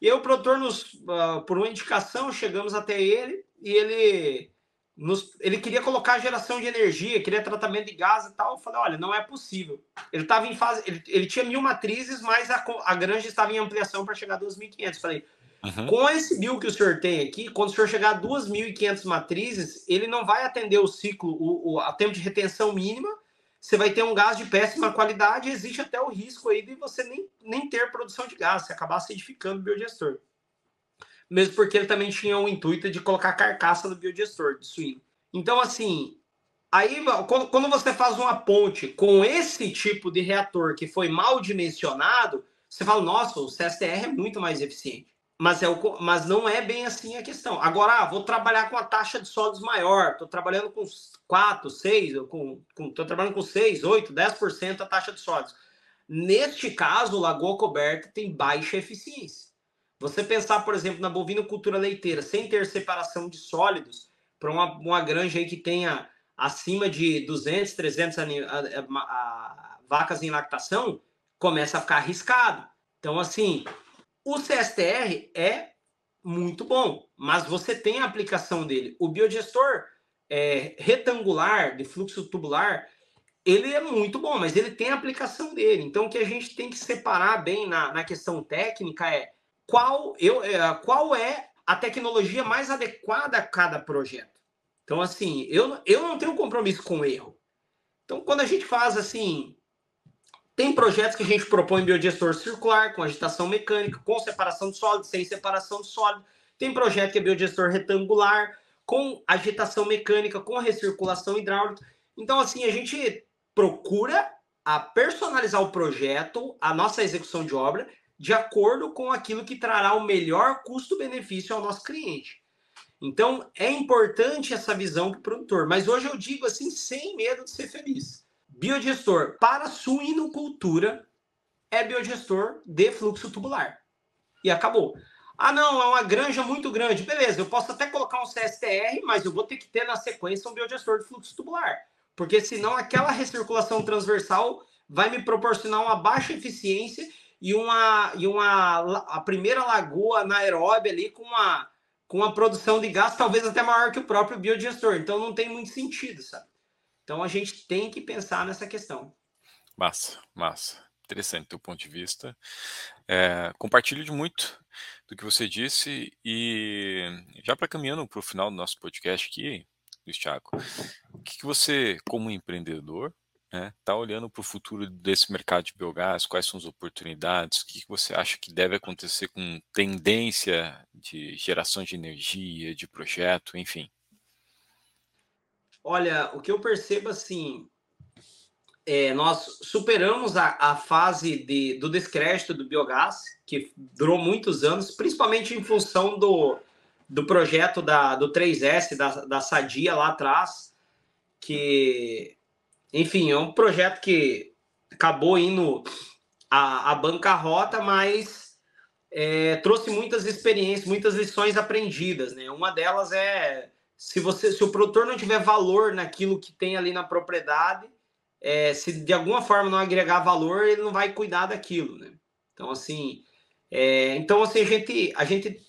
E aí, o produtor, nos, uh, por uma indicação, chegamos até ele e ele, nos, ele queria colocar geração de energia, queria tratamento de gás e tal. Eu falei, olha, não é possível. Ele estava em fase, ele, ele, tinha mil matrizes, mas a, a granja estava em ampliação para chegar a 2.500. Falei, uhum. com esse mil que o senhor tem aqui, quando o senhor chegar a 2.500 matrizes, ele não vai atender o ciclo, o, o a tempo de retenção mínima, você vai ter um gás de péssima qualidade e existe até o risco aí de você nem, nem ter produção de gás, você acabar acidificando o biodigestor. Mesmo porque ele também tinha o intuito de colocar carcaça do biodigestor de suíno. Então, assim, aí quando você faz uma ponte com esse tipo de reator que foi mal dimensionado, você fala, nossa, o CSTR é muito mais eficiente. Mas, é o, mas não é bem assim a questão. Agora, ah, vou trabalhar com a taxa de sólidos maior, estou trabalhando com 4, 6, estou com, com, trabalhando com 6, 8, 10% a taxa de sólidos. Neste caso, Lagoa Coberta tem baixa eficiência. Você pensar, por exemplo, na bovinocultura leiteira, sem ter separação de sólidos, para uma, uma granja aí que tenha acima de 200, 300 a, a, a, vacas em lactação, começa a ficar arriscado. Então, assim, o CSTR é muito bom, mas você tem a aplicação dele. O biodigestor é, retangular, de fluxo tubular, ele é muito bom, mas ele tem a aplicação dele. Então, o que a gente tem que separar bem na, na questão técnica é qual, eu, é, qual é a tecnologia mais adequada a cada projeto. Então, assim, eu, eu não tenho compromisso com o erro. Então, quando a gente faz assim, tem projetos que a gente propõe biodigestor circular, com agitação mecânica, com separação de sólido, sem separação de sólido. Tem projeto que é biodigestor retangular, com agitação mecânica, com recirculação hidráulica. Então, assim, a gente procura a personalizar o projeto, a nossa execução de obra, de acordo com aquilo que trará o melhor custo-benefício ao nosso cliente. Então, é importante essa visão para o produtor. Mas hoje eu digo assim, sem medo de ser feliz. Biodigestor para suinocultura é biodigestor de fluxo tubular. E acabou. Ah, não, é uma granja muito grande. Beleza, eu posso até colocar um CSTR, mas eu vou ter que ter na sequência um biodigestor de fluxo tubular. Porque senão aquela recirculação transversal vai me proporcionar uma baixa eficiência e uma, e uma a primeira lagoa anaeróbia ali com uma, com uma produção de gás talvez até maior que o próprio biodigestor. Então não tem muito sentido, sabe? Então a gente tem que pensar nessa questão. Massa, massa. Interessante teu ponto de vista. É, compartilho de muito do que você disse e já para caminhando para o final do nosso podcast aqui, Luiz Thiago, o que, que você, como empreendedor, está né, tá olhando para o futuro desse mercado de biogás? Quais são as oportunidades? O que, que você acha que deve acontecer com tendência de geração de energia, de projeto, enfim? Olha, o que eu percebo assim, é, nós superamos a, a fase de, do descrédito do biogás, que durou muitos anos, principalmente em função do, do projeto da, do 3S, da, da Sadia lá atrás, que, enfim, é um projeto que acabou indo a, a bancarrota, mas é, trouxe muitas experiências, muitas lições aprendidas, né? Uma delas é se você, se o produtor não tiver valor naquilo que tem ali na propriedade, é, se de alguma forma não agregar valor, ele não vai cuidar daquilo, né? Então, assim, é, então, assim, a gente, a gente,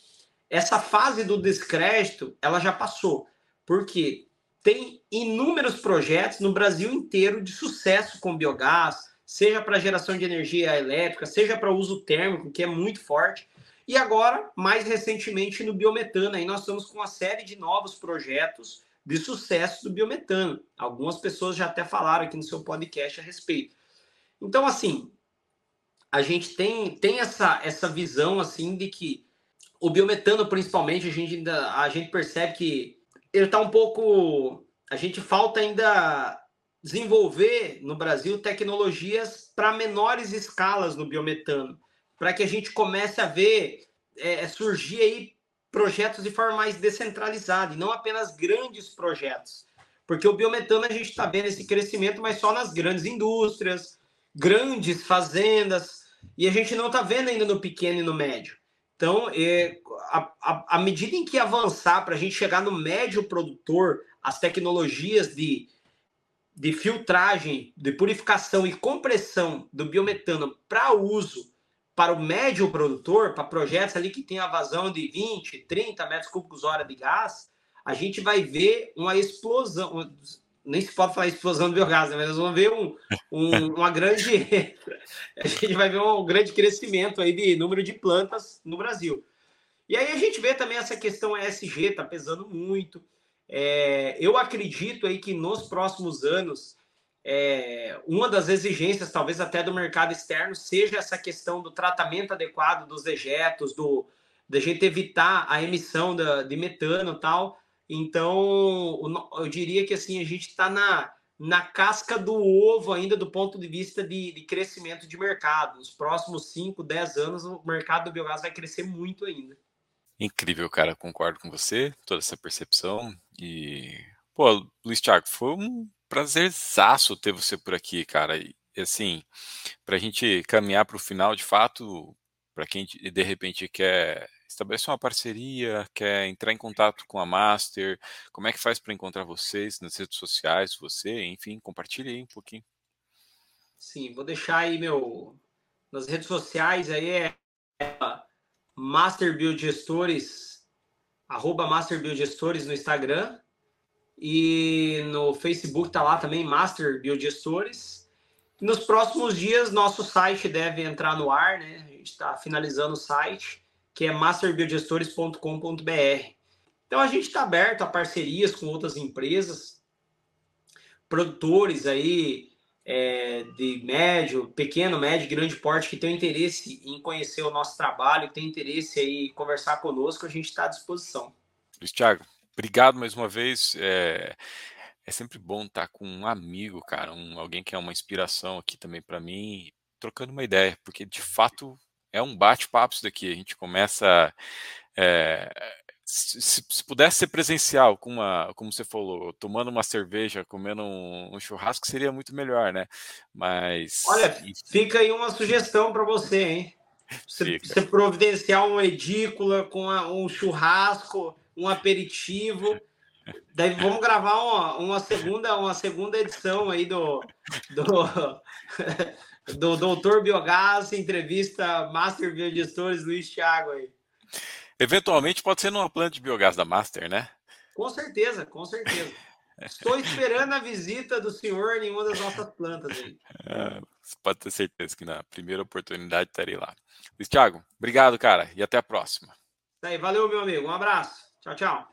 essa fase do descrédito, ela já passou, porque tem inúmeros projetos no Brasil inteiro de sucesso com biogás, seja para geração de energia elétrica, seja para uso térmico, que é muito forte, e agora, mais recentemente, no biometano, aí nós estamos com uma série de novos projetos de sucesso do biometano. Algumas pessoas já até falaram aqui no seu podcast a respeito. Então, assim, a gente tem, tem essa, essa visão assim de que o biometano, principalmente, a gente ainda a gente percebe que ele está um pouco. A gente falta ainda desenvolver no Brasil tecnologias para menores escalas no biometano, para que a gente comece a ver é, surgir aí projetos de forma mais descentralizada e não apenas grandes projetos. Porque o biometano a gente está vendo esse crescimento, mas só nas grandes indústrias, grandes fazendas, e a gente não está vendo ainda no pequeno e no médio. Então, é, à medida em que avançar para a gente chegar no médio produtor, as tecnologias de, de filtragem, de purificação e compressão do biometano para uso para o médio produtor, para projetos ali que tem a vazão de 20, 30 metros cúbicos hora de gás, a gente vai ver uma explosão, nem se pode falar explosão do biogás, né? mas nós vamos ver um, um, uma grande, a gente vai ver um grande crescimento aí de número de plantas no Brasil. E aí a gente vê também essa questão ESG, está pesando muito. É, eu acredito aí que nos próximos anos é, uma das exigências, talvez até do mercado externo, seja essa questão do tratamento adequado dos dejetos, do da gente evitar a emissão da, de metano tal. Então, eu diria que assim a gente está na, na casca do ovo ainda do ponto de vista de, de crescimento de mercado. Nos próximos 5, 10 anos, o mercado do biogás vai crescer muito ainda. Incrível, cara. Concordo com você, toda essa percepção. E, pô, Luiz Thiago, foi um prazerzaço ter você por aqui, cara. E assim, para a gente caminhar para o final, de fato, para quem de repente quer estabelecer uma parceria, quer entrar em contato com a Master, como é que faz para encontrar vocês nas redes sociais, você, enfim, compartilhe aí um pouquinho. Sim, vou deixar aí meu nas redes sociais aí é Master Biogestores, arroba Master Biogestores no Instagram e no Facebook está lá também, Master Biogestores. Nos próximos dias, nosso site deve entrar no ar, né? A gente está finalizando o site, que é masterbiogestores.com.br. Então, a gente está aberto a parcerias com outras empresas, produtores aí é, de médio, pequeno, médio, grande porte que tem interesse em conhecer o nosso trabalho, que tem interesse aí em conversar conosco, a gente está à disposição. Luiz Thiago, Obrigado mais uma vez. É, é sempre bom estar com um amigo, cara, um, alguém que é uma inspiração aqui também para mim, trocando uma ideia, porque de fato é um bate-papo isso daqui. A gente começa. É, se, se, pudesse ser presencial, com uma, como você falou, tomando uma cerveja, comendo um, um churrasco, seria muito melhor, né? Mas. Olha, fica aí uma sugestão para você, hein? Você, você, providenciar uma edícula com um churrasco, um aperitivo. Daí vamos gravar uma, uma, segunda, uma segunda edição aí do, do, do Doutor Biogás, entrevista Master Biogestores Luiz Thiago aí. Eventualmente pode ser numa planta de biogás da Master, né? Com certeza, com certeza. Estou esperando a visita do senhor em uma das nossas plantas aí. É, você pode ter certeza que na primeira oportunidade estarei lá. Luiz Thiago, obrigado, cara, e até a próxima. Aí, valeu, meu amigo. Um abraço. Tchau, tchau.